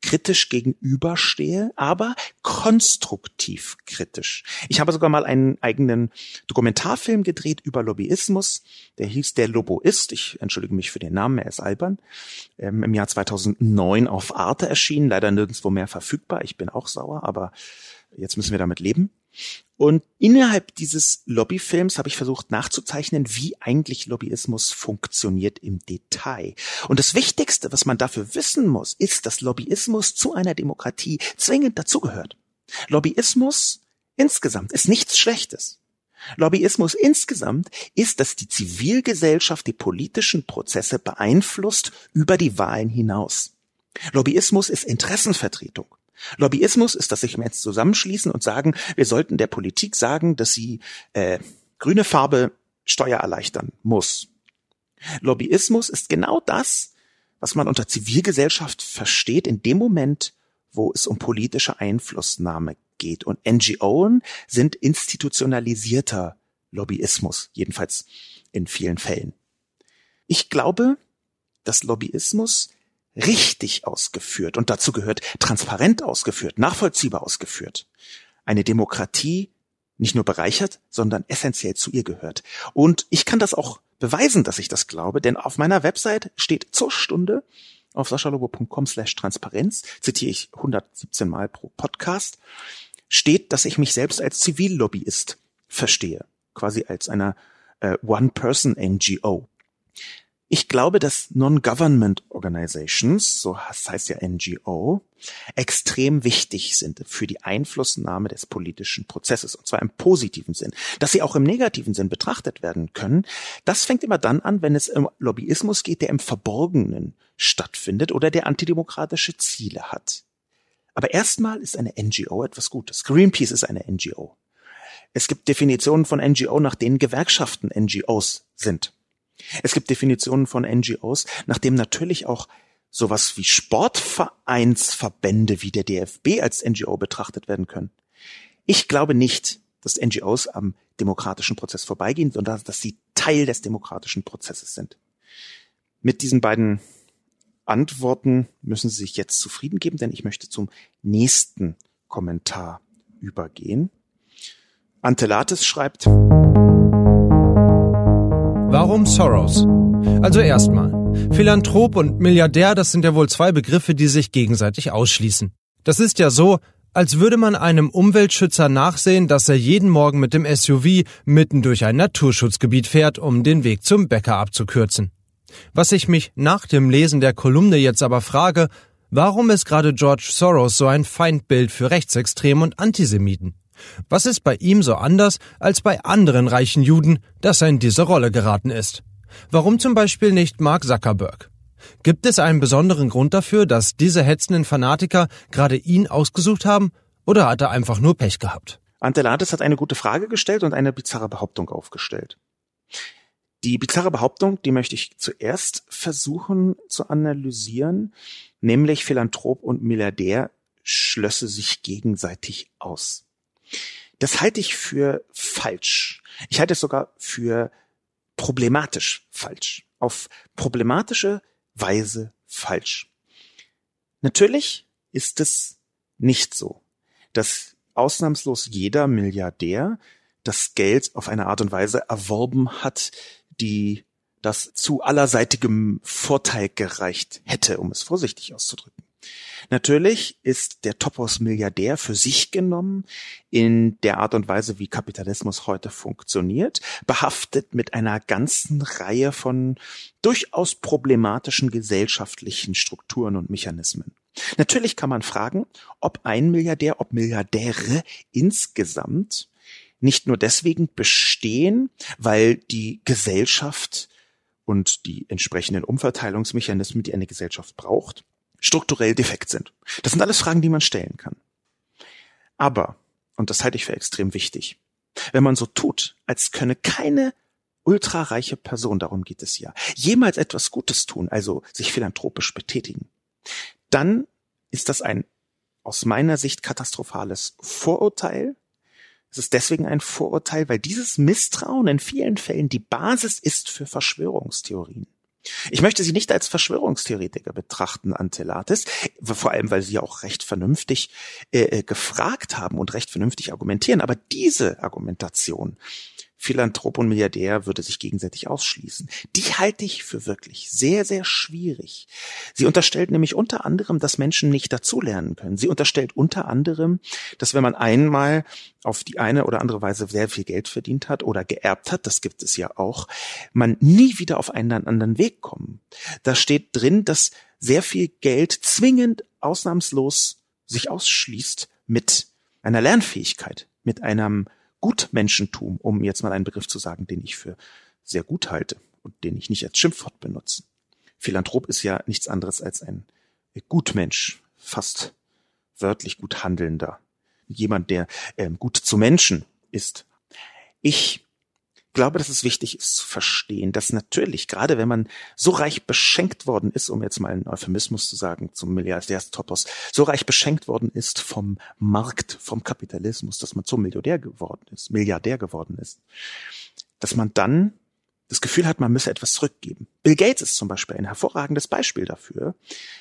kritisch gegenüberstehe, aber konstruktiv kritisch. Ich habe sogar mal einen eigenen Dokumentarfilm gedreht über Lobbyismus. Der hieß Der Loboist. Ich entschuldige mich für den Namen, er ist albern. Ähm, Im Jahr 2009 auf Arte erschienen, leider nirgendwo mehr verfügbar. Ich bin auch sauer, aber jetzt müssen wir damit leben. Und innerhalb dieses Lobbyfilms habe ich versucht nachzuzeichnen, wie eigentlich Lobbyismus funktioniert im Detail. Und das Wichtigste, was man dafür wissen muss, ist, dass Lobbyismus zu einer Demokratie zwingend dazugehört. Lobbyismus insgesamt ist nichts Schlechtes. Lobbyismus insgesamt ist, dass die Zivilgesellschaft die politischen Prozesse beeinflusst über die Wahlen hinaus. Lobbyismus ist Interessenvertretung. Lobbyismus ist, dass sich Menschen zusammenschließen und sagen, wir sollten der Politik sagen, dass sie äh, grüne Farbe Steuer erleichtern muss. Lobbyismus ist genau das, was man unter Zivilgesellschaft versteht in dem Moment, wo es um politische Einflussnahme geht. Und NGOen sind institutionalisierter Lobbyismus, jedenfalls in vielen Fällen. Ich glaube, dass Lobbyismus richtig ausgeführt und dazu gehört transparent ausgeführt, nachvollziehbar ausgeführt, eine Demokratie nicht nur bereichert, sondern essentiell zu ihr gehört. Und ich kann das auch beweisen, dass ich das glaube, denn auf meiner Website steht zur Stunde auf saschalobo.com slash Transparenz, zitiere ich 117 Mal pro Podcast, steht, dass ich mich selbst als Zivillobbyist verstehe, quasi als einer äh, One-Person-NGO. Ich glaube, dass Non-Government Organizations, so heißt ja NGO, extrem wichtig sind für die Einflussnahme des politischen Prozesses, und zwar im positiven Sinn. Dass sie auch im negativen Sinn betrachtet werden können, das fängt immer dann an, wenn es um Lobbyismus geht, der im Verborgenen stattfindet oder der antidemokratische Ziele hat. Aber erstmal ist eine NGO etwas Gutes. Greenpeace ist eine NGO. Es gibt Definitionen von NGO, nach denen Gewerkschaften NGOs sind. Es gibt Definitionen von NGOs, nachdem natürlich auch sowas wie Sportvereinsverbände wie der DFB als NGO betrachtet werden können. Ich glaube nicht, dass NGOs am demokratischen Prozess vorbeigehen, sondern dass sie Teil des demokratischen Prozesses sind. Mit diesen beiden Antworten müssen Sie sich jetzt zufrieden geben, denn ich möchte zum nächsten Kommentar übergehen. Antelates schreibt, Warum Soros? Also erstmal, Philanthrop und Milliardär, das sind ja wohl zwei Begriffe, die sich gegenseitig ausschließen. Das ist ja so, als würde man einem Umweltschützer nachsehen, dass er jeden Morgen mit dem SUV mitten durch ein Naturschutzgebiet fährt, um den Weg zum Bäcker abzukürzen. Was ich mich nach dem Lesen der Kolumne jetzt aber frage, warum ist gerade George Soros so ein Feindbild für Rechtsextreme und Antisemiten? Was ist bei ihm so anders als bei anderen reichen Juden, dass er in diese Rolle geraten ist? Warum zum Beispiel nicht Mark Zuckerberg? Gibt es einen besonderen Grund dafür, dass diese hetzenden Fanatiker gerade ihn ausgesucht haben, oder hat er einfach nur Pech gehabt? Antelates hat eine gute Frage gestellt und eine bizarre Behauptung aufgestellt. Die bizarre Behauptung, die möchte ich zuerst versuchen zu analysieren, nämlich Philanthrop und Milliardär schlösse sich gegenseitig aus. Das halte ich für falsch. Ich halte es sogar für problematisch falsch. Auf problematische Weise falsch. Natürlich ist es nicht so, dass ausnahmslos jeder Milliardär das Geld auf eine Art und Weise erworben hat, die das zu allerseitigem Vorteil gereicht hätte, um es vorsichtig auszudrücken. Natürlich ist der Topos Milliardär für sich genommen in der Art und Weise, wie Kapitalismus heute funktioniert, behaftet mit einer ganzen Reihe von durchaus problematischen gesellschaftlichen Strukturen und Mechanismen. Natürlich kann man fragen, ob ein Milliardär, ob Milliardäre insgesamt nicht nur deswegen bestehen, weil die Gesellschaft und die entsprechenden Umverteilungsmechanismen, die eine Gesellschaft braucht, strukturell defekt sind. Das sind alles Fragen, die man stellen kann. Aber, und das halte ich für extrem wichtig, wenn man so tut, als könne keine ultrareiche Person, darum geht es ja, jemals etwas Gutes tun, also sich philanthropisch betätigen, dann ist das ein aus meiner Sicht katastrophales Vorurteil. Es ist deswegen ein Vorurteil, weil dieses Misstrauen in vielen Fällen die Basis ist für Verschwörungstheorien. Ich möchte sie nicht als Verschwörungstheoretiker betrachten, Antelates, vor allem weil sie auch recht vernünftig äh, äh, gefragt haben und recht vernünftig argumentieren. Aber diese Argumentation Philanthrop und Milliardär würde sich gegenseitig ausschließen. Die halte ich für wirklich sehr, sehr schwierig. Sie unterstellt nämlich unter anderem, dass Menschen nicht dazulernen können. Sie unterstellt unter anderem, dass wenn man einmal auf die eine oder andere Weise sehr viel Geld verdient hat oder geerbt hat, das gibt es ja auch, man nie wieder auf einen anderen Weg kommen. Da steht drin, dass sehr viel Geld zwingend ausnahmslos sich ausschließt mit einer Lernfähigkeit, mit einem Gutmenschentum, um jetzt mal einen Begriff zu sagen, den ich für sehr gut halte und den ich nicht als Schimpfwort benutze. Philanthrop ist ja nichts anderes als ein Gutmensch, fast wörtlich gut handelnder. Jemand, der ähm, gut zu Menschen ist. Ich glaube, dass es wichtig ist zu verstehen, dass natürlich, gerade wenn man so reich beschenkt worden ist, um jetzt mal einen Euphemismus zu sagen, zum Milliardärstopos, so reich beschenkt worden ist vom Markt, vom Kapitalismus, dass man zum Milliardär geworden ist, Milliardär geworden ist, dass man dann das Gefühl hat, man müsse etwas zurückgeben. Bill Gates ist zum Beispiel ein hervorragendes Beispiel dafür.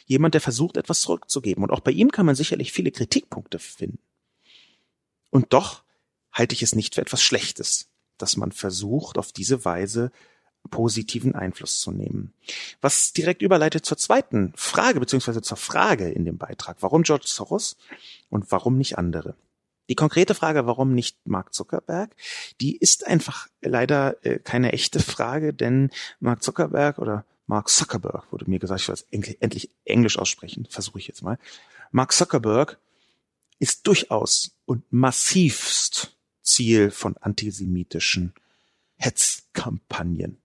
Jemand, der versucht, etwas zurückzugeben. Und auch bei ihm kann man sicherlich viele Kritikpunkte finden. Und doch halte ich es nicht für etwas Schlechtes, dass man versucht, auf diese Weise positiven Einfluss zu nehmen. Was direkt überleitet zur zweiten Frage, beziehungsweise zur Frage in dem Beitrag. Warum George Soros und warum nicht andere? Die konkrete Frage, warum nicht Mark Zuckerberg, die ist einfach leider äh, keine echte Frage, denn Mark Zuckerberg oder Mark Zuckerberg wurde mir gesagt, ich soll es endlich Englisch aussprechen, versuche ich jetzt mal. Mark Zuckerberg ist durchaus und massivst Ziel von antisemitischen Hetzkampagnen.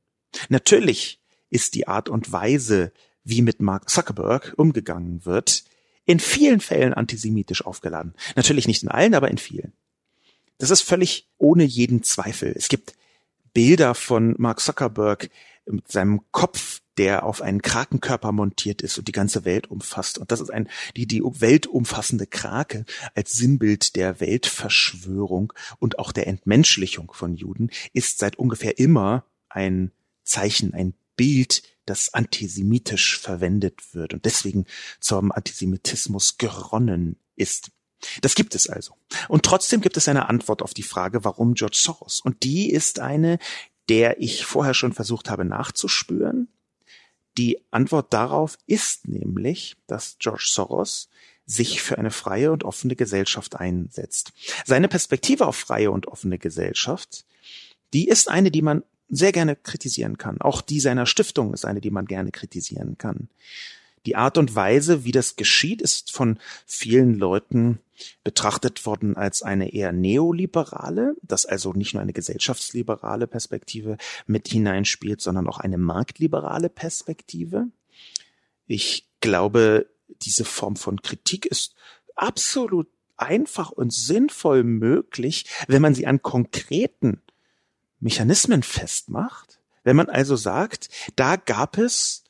Natürlich ist die Art und Weise, wie mit Mark Zuckerberg umgegangen wird, in vielen Fällen antisemitisch aufgeladen. Natürlich nicht in allen, aber in vielen. Das ist völlig ohne jeden Zweifel. Es gibt Bilder von Mark Zuckerberg mit seinem Kopf der auf einen Krakenkörper montiert ist und die ganze Welt umfasst. Und das ist ein, die, die weltumfassende Krake als Sinnbild der Weltverschwörung und auch der Entmenschlichung von Juden ist seit ungefähr immer ein Zeichen, ein Bild, das antisemitisch verwendet wird und deswegen zum Antisemitismus geronnen ist. Das gibt es also. Und trotzdem gibt es eine Antwort auf die Frage, warum George Soros. Und die ist eine, der ich vorher schon versucht habe nachzuspüren, die Antwort darauf ist nämlich, dass George Soros sich für eine freie und offene Gesellschaft einsetzt. Seine Perspektive auf freie und offene Gesellschaft, die ist eine, die man sehr gerne kritisieren kann. Auch die seiner Stiftung ist eine, die man gerne kritisieren kann. Die Art und Weise, wie das geschieht, ist von vielen Leuten betrachtet worden als eine eher neoliberale, das also nicht nur eine gesellschaftsliberale Perspektive mit hineinspielt, sondern auch eine marktliberale Perspektive. Ich glaube, diese Form von Kritik ist absolut einfach und sinnvoll möglich, wenn man sie an konkreten Mechanismen festmacht. Wenn man also sagt, da gab es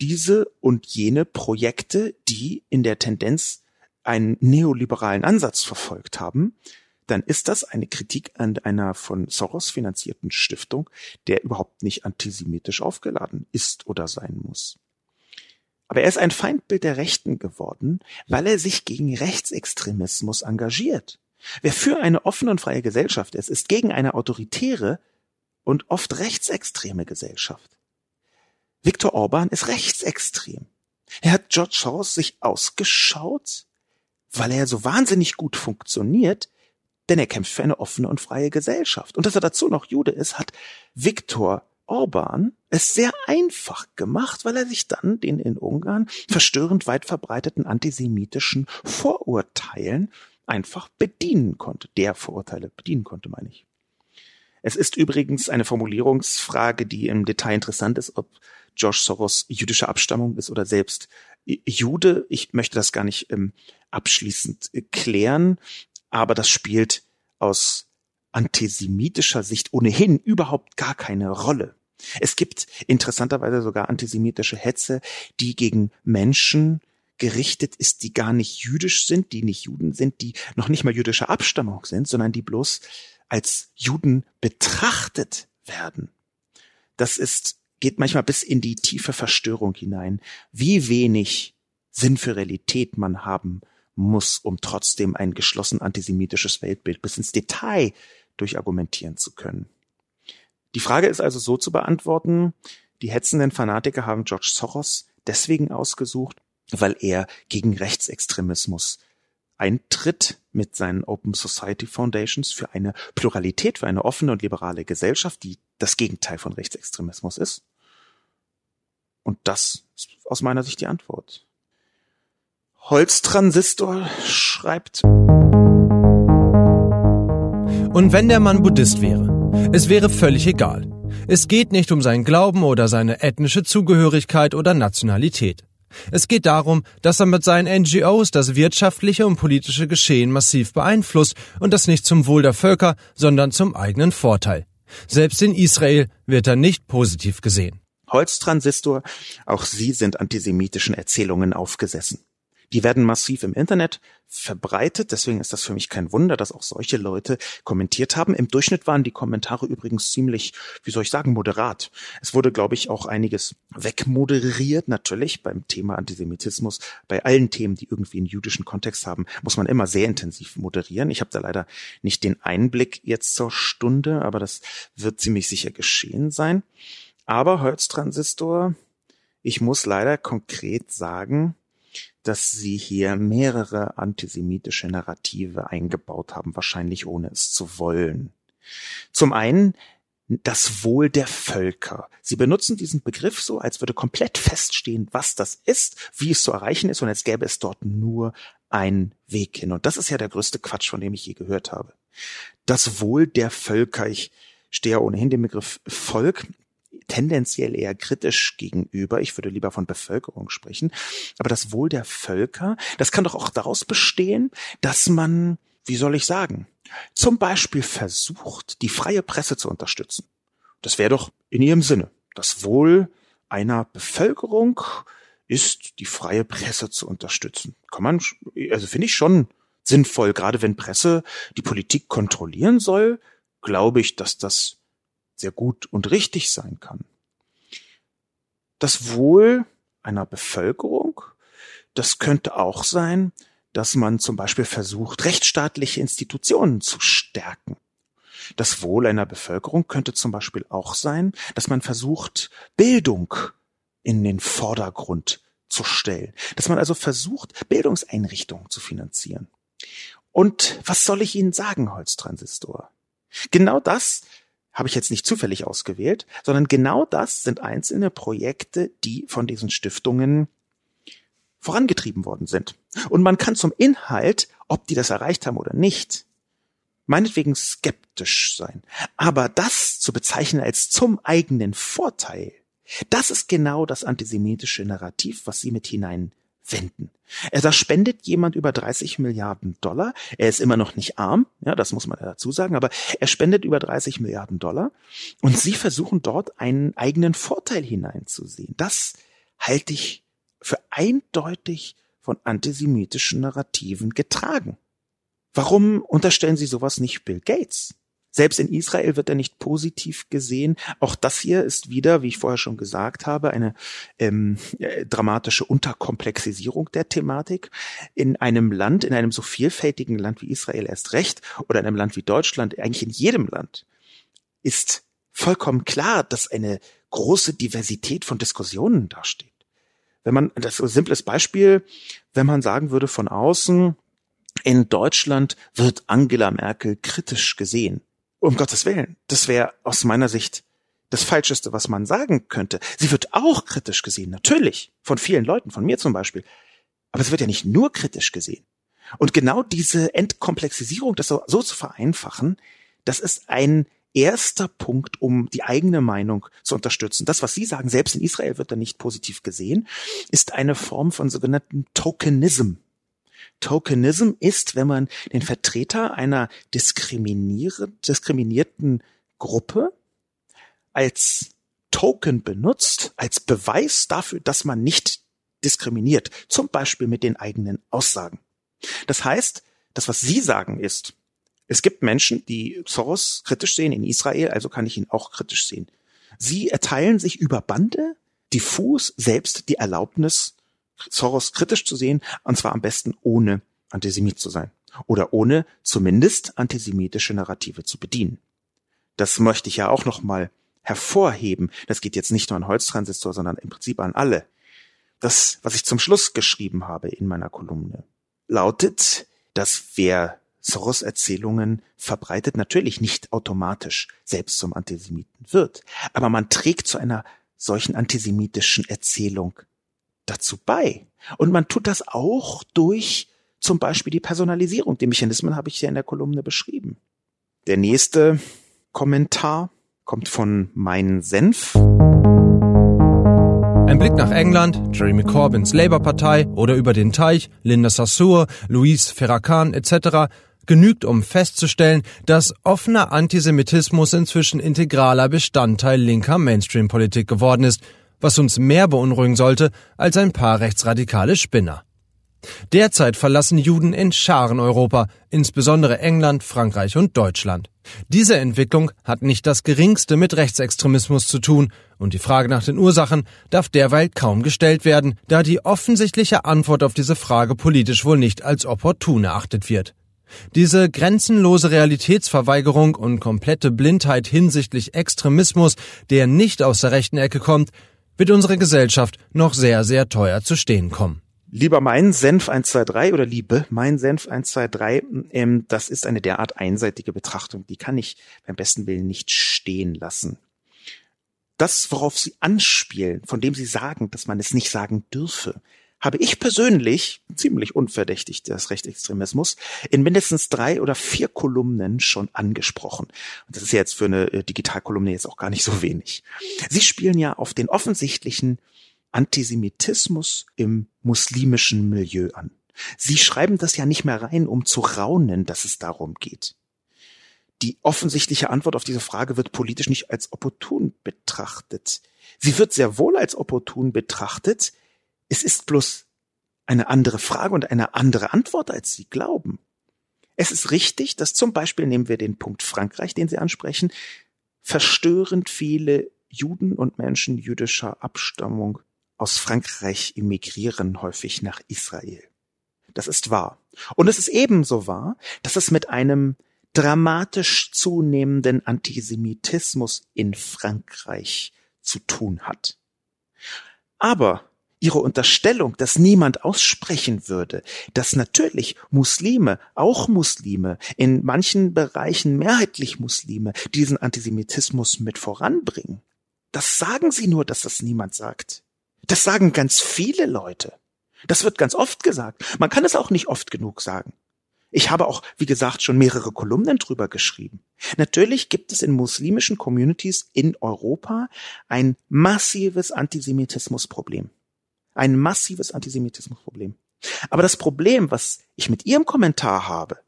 diese und jene Projekte, die in der Tendenz einen neoliberalen Ansatz verfolgt haben, dann ist das eine Kritik an einer von Soros finanzierten Stiftung, der überhaupt nicht antisemitisch aufgeladen ist oder sein muss. Aber er ist ein Feindbild der Rechten geworden, weil er sich gegen Rechtsextremismus engagiert. Wer für eine offene und freie Gesellschaft ist, ist gegen eine autoritäre und oft rechtsextreme Gesellschaft. Viktor Orban ist rechtsextrem. Er hat George Soros sich ausgeschaut, weil er so wahnsinnig gut funktioniert, denn er kämpft für eine offene und freie Gesellschaft. Und dass er dazu noch Jude ist, hat Viktor Orban es sehr einfach gemacht, weil er sich dann den in Ungarn verstörend weit verbreiteten antisemitischen Vorurteilen einfach bedienen konnte. Der Vorurteile bedienen konnte, meine ich. Es ist übrigens eine Formulierungsfrage, die im Detail interessant ist, ob George Soros jüdischer Abstammung ist oder selbst Jude. Ich möchte das gar nicht ähm, abschließend äh, klären, aber das spielt aus antisemitischer Sicht ohnehin überhaupt gar keine Rolle. Es gibt interessanterweise sogar antisemitische Hetze, die gegen Menschen gerichtet ist, die gar nicht jüdisch sind, die nicht Juden sind, die noch nicht mal jüdischer Abstammung sind, sondern die bloß als Juden betrachtet werden. Das ist geht manchmal bis in die tiefe Verstörung hinein, wie wenig Sinn für Realität man haben muss, um trotzdem ein geschlossen antisemitisches Weltbild bis ins Detail durchargumentieren zu können. Die Frage ist also so zu beantworten, die hetzenden Fanatiker haben George Soros deswegen ausgesucht, weil er gegen Rechtsextremismus eintritt mit seinen Open Society Foundations für eine Pluralität, für eine offene und liberale Gesellschaft, die das Gegenteil von Rechtsextremismus ist. Und das ist aus meiner Sicht die Antwort. Holztransistor schreibt. Und wenn der Mann Buddhist wäre, es wäre völlig egal. Es geht nicht um seinen Glauben oder seine ethnische Zugehörigkeit oder Nationalität. Es geht darum, dass er mit seinen NGOs das wirtschaftliche und politische Geschehen massiv beeinflusst und das nicht zum Wohl der Völker, sondern zum eigenen Vorteil. Selbst in Israel wird er nicht positiv gesehen. Holztransistor, auch Sie sind antisemitischen Erzählungen aufgesessen. Die werden massiv im Internet verbreitet. Deswegen ist das für mich kein Wunder, dass auch solche Leute kommentiert haben. Im Durchschnitt waren die Kommentare übrigens ziemlich, wie soll ich sagen, moderat. Es wurde, glaube ich, auch einiges wegmoderiert. Natürlich beim Thema Antisemitismus, bei allen Themen, die irgendwie einen jüdischen Kontext haben, muss man immer sehr intensiv moderieren. Ich habe da leider nicht den Einblick jetzt zur Stunde, aber das wird ziemlich sicher geschehen sein. Aber Holztransistor, ich muss leider konkret sagen, dass sie hier mehrere antisemitische Narrative eingebaut haben, wahrscheinlich ohne es zu wollen. Zum einen das Wohl der Völker. Sie benutzen diesen Begriff so, als würde komplett feststehen, was das ist, wie es zu erreichen ist und als gäbe es dort nur einen Weg hin. Und das ist ja der größte Quatsch, von dem ich je gehört habe. Das Wohl der Völker. Ich stehe ohnehin dem Begriff Volk tendenziell eher kritisch gegenüber. Ich würde lieber von Bevölkerung sprechen. Aber das Wohl der Völker, das kann doch auch daraus bestehen, dass man, wie soll ich sagen, zum Beispiel versucht, die freie Presse zu unterstützen. Das wäre doch in ihrem Sinne. Das Wohl einer Bevölkerung ist, die freie Presse zu unterstützen. Kann man, also finde ich schon sinnvoll, gerade wenn Presse die Politik kontrollieren soll, glaube ich, dass das sehr gut und richtig sein kann. Das Wohl einer Bevölkerung, das könnte auch sein, dass man zum Beispiel versucht, rechtsstaatliche Institutionen zu stärken. Das Wohl einer Bevölkerung könnte zum Beispiel auch sein, dass man versucht, Bildung in den Vordergrund zu stellen. Dass man also versucht, Bildungseinrichtungen zu finanzieren. Und was soll ich Ihnen sagen, Holztransistor? Genau das habe ich jetzt nicht zufällig ausgewählt, sondern genau das sind einzelne Projekte, die von diesen Stiftungen vorangetrieben worden sind. Und man kann zum Inhalt, ob die das erreicht haben oder nicht, meinetwegen skeptisch sein. Aber das zu bezeichnen als zum eigenen Vorteil, das ist genau das antisemitische Narrativ, was sie mit hinein wenden. Da spendet jemand über 30 Milliarden Dollar. Er ist immer noch nicht arm, ja, das muss man dazu sagen, aber er spendet über 30 Milliarden Dollar und sie versuchen dort einen eigenen Vorteil hineinzusehen. Das halte ich für eindeutig von antisemitischen Narrativen getragen. Warum unterstellen Sie sowas nicht Bill Gates? Selbst in Israel wird er nicht positiv gesehen. Auch das hier ist wieder, wie ich vorher schon gesagt habe, eine ähm, äh, dramatische Unterkomplexisierung der Thematik. In einem Land, in einem so vielfältigen Land wie Israel erst recht, oder in einem Land wie Deutschland, eigentlich in jedem Land, ist vollkommen klar, dass eine große Diversität von Diskussionen dasteht. Wenn man, das ist ein simples Beispiel, wenn man sagen würde von außen, in Deutschland wird Angela Merkel kritisch gesehen um Gottes Willen, das wäre aus meiner Sicht das Falscheste, was man sagen könnte. Sie wird auch kritisch gesehen, natürlich, von vielen Leuten, von mir zum Beispiel. Aber es wird ja nicht nur kritisch gesehen. Und genau diese Entkomplexisierung, das so, so zu vereinfachen, das ist ein erster Punkt, um die eigene Meinung zu unterstützen. Das, was Sie sagen, selbst in Israel wird da nicht positiv gesehen, ist eine Form von sogenannten Tokenism. Tokenism ist, wenn man den Vertreter einer diskriminierten Gruppe als Token benutzt, als Beweis dafür, dass man nicht diskriminiert, zum Beispiel mit den eigenen Aussagen. Das heißt, das, was Sie sagen, ist, es gibt Menschen, die Soros kritisch sehen in Israel, also kann ich ihn auch kritisch sehen. Sie erteilen sich über Bande diffus selbst die Erlaubnis, Soros kritisch zu sehen, und zwar am besten ohne Antisemit zu sein oder ohne zumindest antisemitische Narrative zu bedienen. Das möchte ich ja auch noch mal hervorheben, das geht jetzt nicht nur an Holztransistor, sondern im Prinzip an alle. Das, was ich zum Schluss geschrieben habe in meiner Kolumne, lautet, dass wer Soros Erzählungen verbreitet, natürlich nicht automatisch selbst zum Antisemiten wird. Aber man trägt zu einer solchen antisemitischen Erzählung dazu bei. Und man tut das auch durch zum Beispiel die Personalisierung. Die Mechanismen habe ich hier in der Kolumne beschrieben. Der nächste Kommentar kommt von Mein Senf. Ein Blick nach England, Jeremy Corbyns Labour-Partei oder über den Teich, Linda Sassour, Louise Farrakhan etc genügt, um festzustellen, dass offener Antisemitismus inzwischen integraler Bestandteil linker Mainstream-Politik geworden ist, was uns mehr beunruhigen sollte als ein paar rechtsradikale Spinner. Derzeit verlassen Juden in Scharen Europa, insbesondere England, Frankreich und Deutschland. Diese Entwicklung hat nicht das geringste mit Rechtsextremismus zu tun, und die Frage nach den Ursachen darf derweil kaum gestellt werden, da die offensichtliche Antwort auf diese Frage politisch wohl nicht als opportun erachtet wird. Diese grenzenlose Realitätsverweigerung und komplette Blindheit hinsichtlich Extremismus, der nicht aus der rechten Ecke kommt, wird unsere Gesellschaft noch sehr, sehr teuer zu stehen kommen. Lieber mein Senf 123 oder liebe mein Senf 123, ähm, das ist eine derart einseitige Betrachtung, die kann ich beim besten Willen nicht stehen lassen. Das, worauf Sie anspielen, von dem Sie sagen, dass man es nicht sagen dürfe, habe ich persönlich, ziemlich unverdächtig des Rechtsextremismus, in mindestens drei oder vier Kolumnen schon angesprochen. Und das ist jetzt für eine äh, Digitalkolumne jetzt auch gar nicht so wenig. Sie spielen ja auf den offensichtlichen Antisemitismus im muslimischen Milieu an. Sie schreiben das ja nicht mehr rein, um zu raunen, dass es darum geht. Die offensichtliche Antwort auf diese Frage wird politisch nicht als opportun betrachtet. Sie wird sehr wohl als opportun betrachtet, es ist bloß eine andere Frage und eine andere Antwort, als Sie glauben. Es ist richtig, dass zum Beispiel nehmen wir den Punkt Frankreich, den Sie ansprechen, verstörend viele Juden und Menschen jüdischer Abstammung aus Frankreich emigrieren häufig nach Israel. Das ist wahr. Und es ist ebenso wahr, dass es mit einem dramatisch zunehmenden Antisemitismus in Frankreich zu tun hat. Aber ihre Unterstellung, dass niemand aussprechen würde, dass natürlich Muslime, auch Muslime, in manchen Bereichen mehrheitlich Muslime, diesen Antisemitismus mit voranbringen. Das sagen sie nur, dass das niemand sagt. Das sagen ganz viele Leute. Das wird ganz oft gesagt. Man kann es auch nicht oft genug sagen. Ich habe auch, wie gesagt, schon mehrere Kolumnen drüber geschrieben. Natürlich gibt es in muslimischen Communities in Europa ein massives Antisemitismusproblem. Ein massives Antisemitismusproblem. Aber das Problem, was ich mit Ihrem Kommentar habe,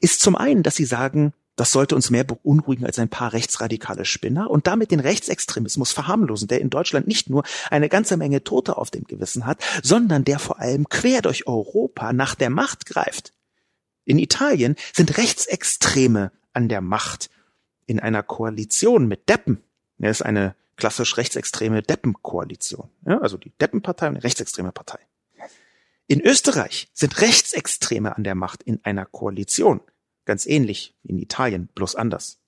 ist zum einen, dass Sie sagen, das sollte uns mehr beunruhigen als ein paar rechtsradikale Spinner und damit den Rechtsextremismus verharmlosen, der in Deutschland nicht nur eine ganze Menge Tote auf dem Gewissen hat, sondern der vor allem quer durch Europa nach der Macht greift. In Italien sind Rechtsextreme an der Macht in einer Koalition mit Deppen. Er ist eine klassisch rechtsextreme Deppenkoalition. Ja, also die Deppenpartei und die rechtsextreme Partei. In Österreich sind Rechtsextreme an der Macht in einer Koalition. Ganz ähnlich wie in Italien, bloß anders.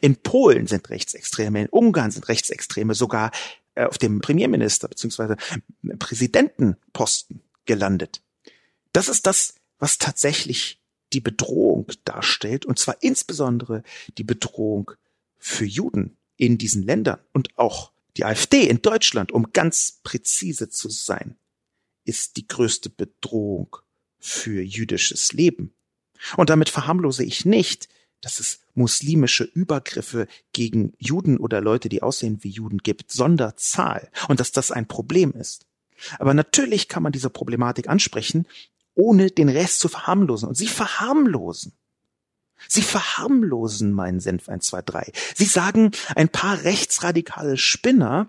In Polen sind Rechtsextreme, in Ungarn sind Rechtsextreme sogar äh, auf dem Premierminister bzw. Präsidentenposten gelandet. Das ist das, was tatsächlich die Bedrohung darstellt, und zwar insbesondere die Bedrohung für Juden in diesen Ländern und auch die AfD in Deutschland, um ganz präzise zu sein, ist die größte Bedrohung für jüdisches Leben. Und damit verharmlose ich nicht, dass es muslimische Übergriffe gegen Juden oder Leute, die aussehen wie Juden gibt, Sonderzahl und dass das ein Problem ist. Aber natürlich kann man diese Problematik ansprechen, ohne den Rest zu verharmlosen. Und sie verharmlosen. Sie verharmlosen meinen Senf 123. Sie sagen, ein paar rechtsradikale Spinner,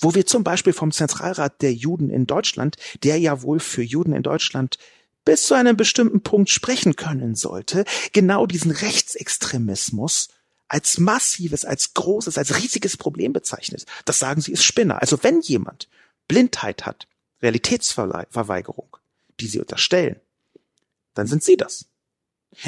wo wir zum Beispiel vom Zentralrat der Juden in Deutschland, der ja wohl für Juden in Deutschland bis zu einem bestimmten Punkt sprechen können sollte, genau diesen Rechtsextremismus als massives, als großes, als riesiges Problem bezeichnet. Das sagen sie ist Spinner. Also wenn jemand Blindheit hat, Realitätsverweigerung, die sie unterstellen, dann sind sie das.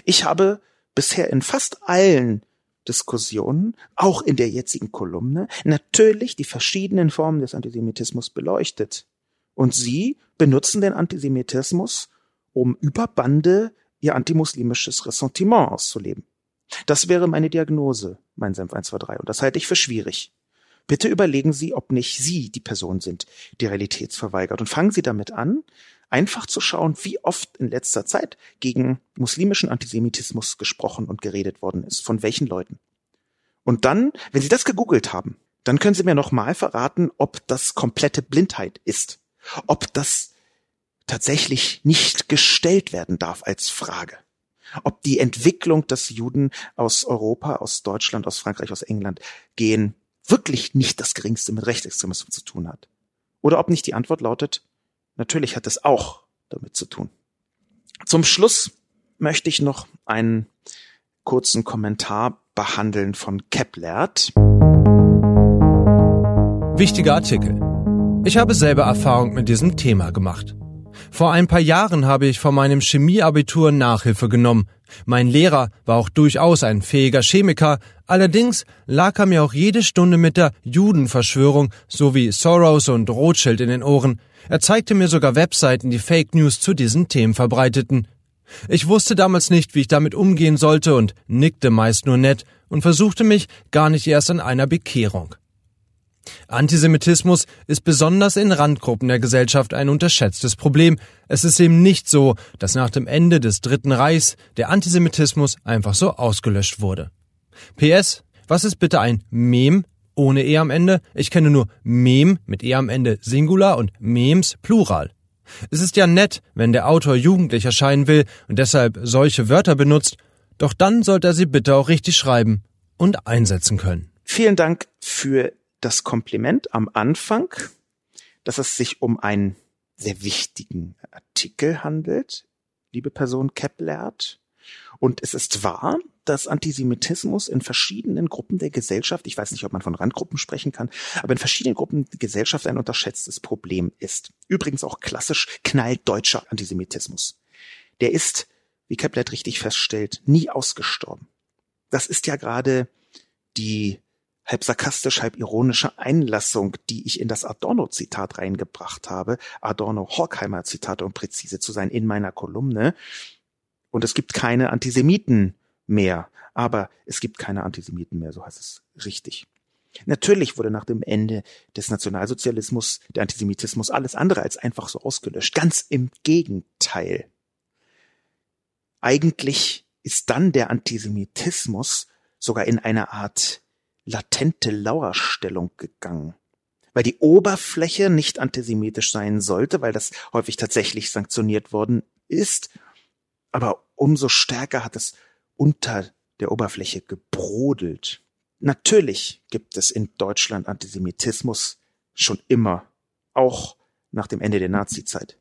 Ich habe bisher in fast allen Diskussionen, auch in der jetzigen Kolumne, natürlich die verschiedenen Formen des Antisemitismus beleuchtet. Und sie benutzen den Antisemitismus, um über Bande ihr antimuslimisches Ressentiment auszuleben. Das wäre meine Diagnose, mein Senf 123, und das halte ich für schwierig. Bitte überlegen Sie, ob nicht Sie die Person sind, die realitätsverweigert. Und fangen Sie damit an, einfach zu schauen, wie oft in letzter Zeit gegen muslimischen Antisemitismus gesprochen und geredet worden ist, von welchen Leuten. Und dann, wenn Sie das gegoogelt haben, dann können Sie mir nochmal verraten, ob das komplette Blindheit ist, ob das tatsächlich nicht gestellt werden darf als Frage, ob die Entwicklung des Juden aus Europa, aus Deutschland, aus Frankreich, aus England gehen wirklich nicht das geringste mit Rechtsextremismus zu tun hat. Oder ob nicht die Antwort lautet, natürlich hat es auch damit zu tun. Zum Schluss möchte ich noch einen kurzen Kommentar behandeln von Keplert. Wichtiger Artikel. Ich habe selber Erfahrung mit diesem Thema gemacht. Vor ein paar Jahren habe ich von meinem Chemieabitur Nachhilfe genommen. Mein Lehrer war auch durchaus ein fähiger Chemiker, allerdings lag er mir auch jede Stunde mit der Judenverschwörung sowie Soros und Rothschild in den Ohren. Er zeigte mir sogar Webseiten, die Fake News zu diesen Themen verbreiteten. Ich wusste damals nicht, wie ich damit umgehen sollte und nickte meist nur nett und versuchte mich gar nicht erst an einer Bekehrung. Antisemitismus ist besonders in Randgruppen der Gesellschaft ein unterschätztes Problem. Es ist eben nicht so, dass nach dem Ende des Dritten Reichs der Antisemitismus einfach so ausgelöscht wurde. PS, was ist bitte ein Mem ohne E am Ende? Ich kenne nur Mem mit E am Ende Singular und Mems Plural. Es ist ja nett, wenn der Autor jugendlich erscheinen will und deshalb solche Wörter benutzt, doch dann sollte er sie bitte auch richtig schreiben und einsetzen können. Vielen Dank für das Kompliment am Anfang, dass es sich um einen sehr wichtigen Artikel handelt, liebe Person Keplert. Und es ist wahr, dass Antisemitismus in verschiedenen Gruppen der Gesellschaft, ich weiß nicht, ob man von Randgruppen sprechen kann, aber in verschiedenen Gruppen der Gesellschaft ein unterschätztes Problem ist. Übrigens auch klassisch knalldeutscher Antisemitismus. Der ist, wie Keplert richtig feststellt, nie ausgestorben. Das ist ja gerade die halb sarkastisch, halb ironische Einlassung, die ich in das Adorno-Zitat reingebracht habe, Adorno-Horkheimer-Zitate, um präzise zu sein, in meiner Kolumne. Und es gibt keine Antisemiten mehr. Aber es gibt keine Antisemiten mehr, so heißt es richtig. Natürlich wurde nach dem Ende des Nationalsozialismus der Antisemitismus alles andere als einfach so ausgelöscht. Ganz im Gegenteil. Eigentlich ist dann der Antisemitismus sogar in eine Art latente Lauerstellung gegangen. Weil die Oberfläche nicht antisemitisch sein sollte, weil das häufig tatsächlich sanktioniert worden ist. Aber umso stärker hat es unter der Oberfläche gebrodelt. Natürlich gibt es in Deutschland Antisemitismus schon immer, auch nach dem Ende der Nazizeit.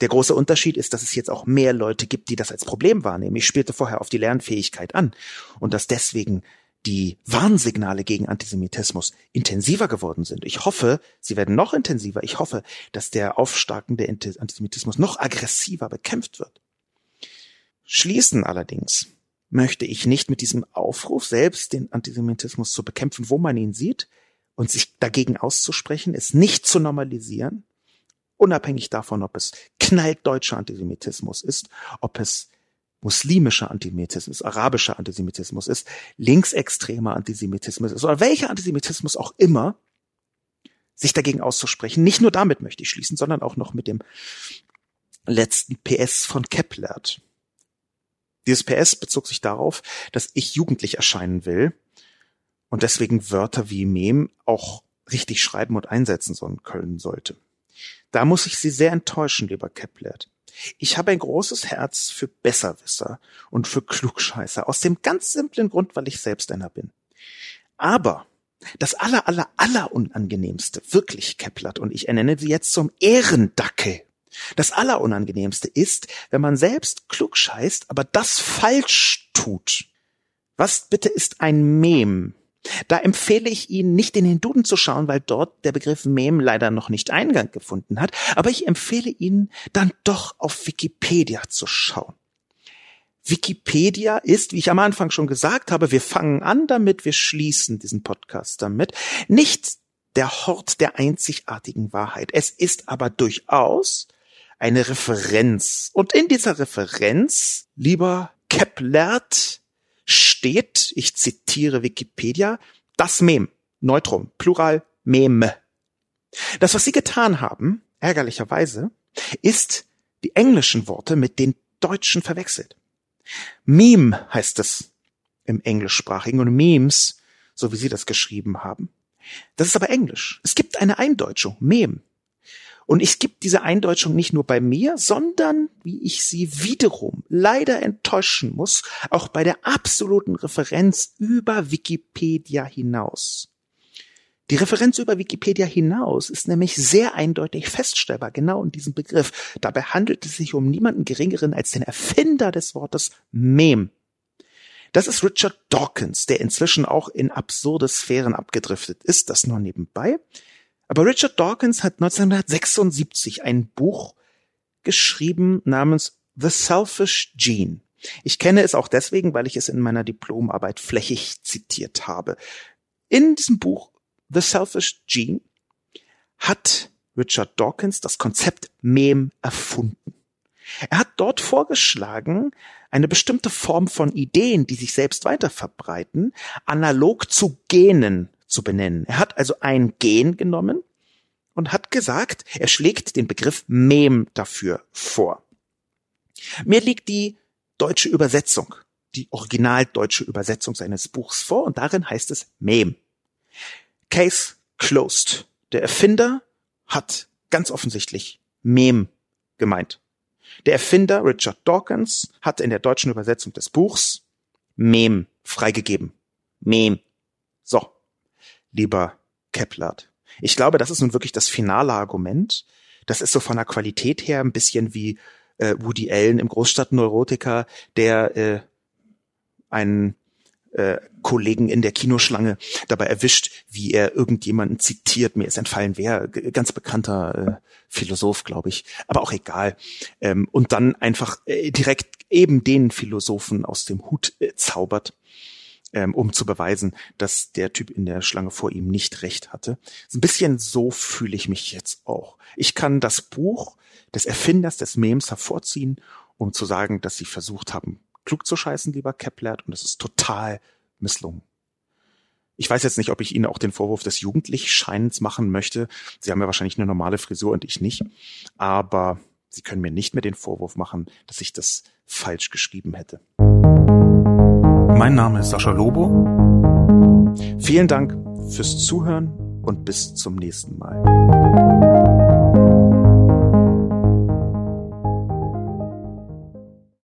Der große Unterschied ist, dass es jetzt auch mehr Leute gibt, die das als Problem wahrnehmen. Ich spielte vorher auf die Lernfähigkeit an und dass deswegen die Warnsignale gegen Antisemitismus intensiver geworden sind. Ich hoffe, sie werden noch intensiver. Ich hoffe, dass der aufstarkende Antisemitismus noch aggressiver bekämpft wird. Schließen allerdings möchte ich nicht mit diesem Aufruf, selbst den Antisemitismus zu bekämpfen, wo man ihn sieht, und sich dagegen auszusprechen, es nicht zu normalisieren, unabhängig davon, ob es knalldeutscher Antisemitismus ist, ob es muslimischer Antisemitismus, arabischer Antisemitismus ist, linksextremer Antisemitismus ist oder welcher Antisemitismus auch immer, sich dagegen auszusprechen. Nicht nur damit möchte ich schließen, sondern auch noch mit dem letzten PS von Keplert. Dieses PS bezog sich darauf, dass ich jugendlich erscheinen will und deswegen Wörter wie Mem auch richtig schreiben und einsetzen sollen können sollte. Da muss ich Sie sehr enttäuschen, lieber Keplert. Ich habe ein großes Herz für Besserwisser und für Klugscheißer, aus dem ganz simplen Grund, weil ich selbst einer bin. Aber das aller, aller, aller unangenehmste, wirklich Keplert, und ich ernenne sie jetzt zum Ehrendackel das Allerunangenehmste ist, wenn man selbst klug scheißt, aber das falsch tut. Was bitte ist ein Mem? Da empfehle ich Ihnen nicht in den Duden zu schauen, weil dort der Begriff Mem leider noch nicht Eingang gefunden hat, aber ich empfehle Ihnen dann doch auf Wikipedia zu schauen. Wikipedia ist, wie ich am Anfang schon gesagt habe, wir fangen an damit, wir schließen diesen Podcast damit, nicht der Hort der einzigartigen Wahrheit. Es ist aber durchaus eine Referenz. Und in dieser Referenz, lieber Keplert, steht, ich zitiere Wikipedia, das Mem, Neutrum, Plural, Meme. Das, was Sie getan haben, ärgerlicherweise, ist die englischen Worte mit den deutschen verwechselt. Meme heißt es im englischsprachigen und Memes, so wie Sie das geschrieben haben. Das ist aber Englisch. Es gibt eine Eindeutschung, Mem. Und es gibt diese Eindeutschung nicht nur bei mir, sondern, wie ich sie wiederum leider enttäuschen muss, auch bei der absoluten Referenz über Wikipedia hinaus. Die Referenz über Wikipedia hinaus ist nämlich sehr eindeutig feststellbar, genau in diesem Begriff. Dabei handelt es sich um niemanden geringeren als den Erfinder des Wortes Mem. Das ist Richard Dawkins, der inzwischen auch in absurde Sphären abgedriftet ist, das nur nebenbei. Aber Richard Dawkins hat 1976 ein Buch geschrieben namens The Selfish Gene. Ich kenne es auch deswegen, weil ich es in meiner Diplomarbeit flächig zitiert habe. In diesem Buch The Selfish Gene hat Richard Dawkins das Konzept Mem erfunden. Er hat dort vorgeschlagen, eine bestimmte Form von Ideen, die sich selbst weiter verbreiten, analog zu Genen zu benennen. Er hat also ein Gen genommen und hat gesagt, er schlägt den Begriff Mem dafür vor. Mir liegt die deutsche Übersetzung, die originaldeutsche Übersetzung seines Buchs vor und darin heißt es Mem. Case closed. Der Erfinder hat ganz offensichtlich Mem gemeint. Der Erfinder Richard Dawkins hat in der deutschen Übersetzung des Buchs Mem freigegeben. Mem. So, lieber Keplert. Ich glaube, das ist nun wirklich das finale Argument. Das ist so von der Qualität her ein bisschen wie äh, Woody Allen im Großstadtneurotiker, der äh, einen äh, Kollegen in der Kinoschlange dabei erwischt, wie er irgendjemanden zitiert. Mir ist entfallen, wer, ganz bekannter äh, Philosoph, glaube ich, aber auch egal. Ähm, und dann einfach äh, direkt eben den Philosophen aus dem Hut äh, zaubert, ähm, um zu beweisen, dass der Typ in der Schlange vor ihm nicht recht hatte. Ein bisschen so fühle ich mich jetzt auch. Ich kann das Buch des Erfinders des Memes hervorziehen, um zu sagen, dass sie versucht haben, klug zu scheißen, lieber Keplert, und es ist total misslungen. Ich weiß jetzt nicht, ob ich Ihnen auch den Vorwurf des Jugendlichscheinens machen möchte. Sie haben ja wahrscheinlich eine normale Frisur und ich nicht. Aber Sie können mir nicht mehr den Vorwurf machen, dass ich das falsch geschrieben hätte. Mein Name ist Sascha Lobo. Vielen Dank fürs Zuhören und bis zum nächsten Mal.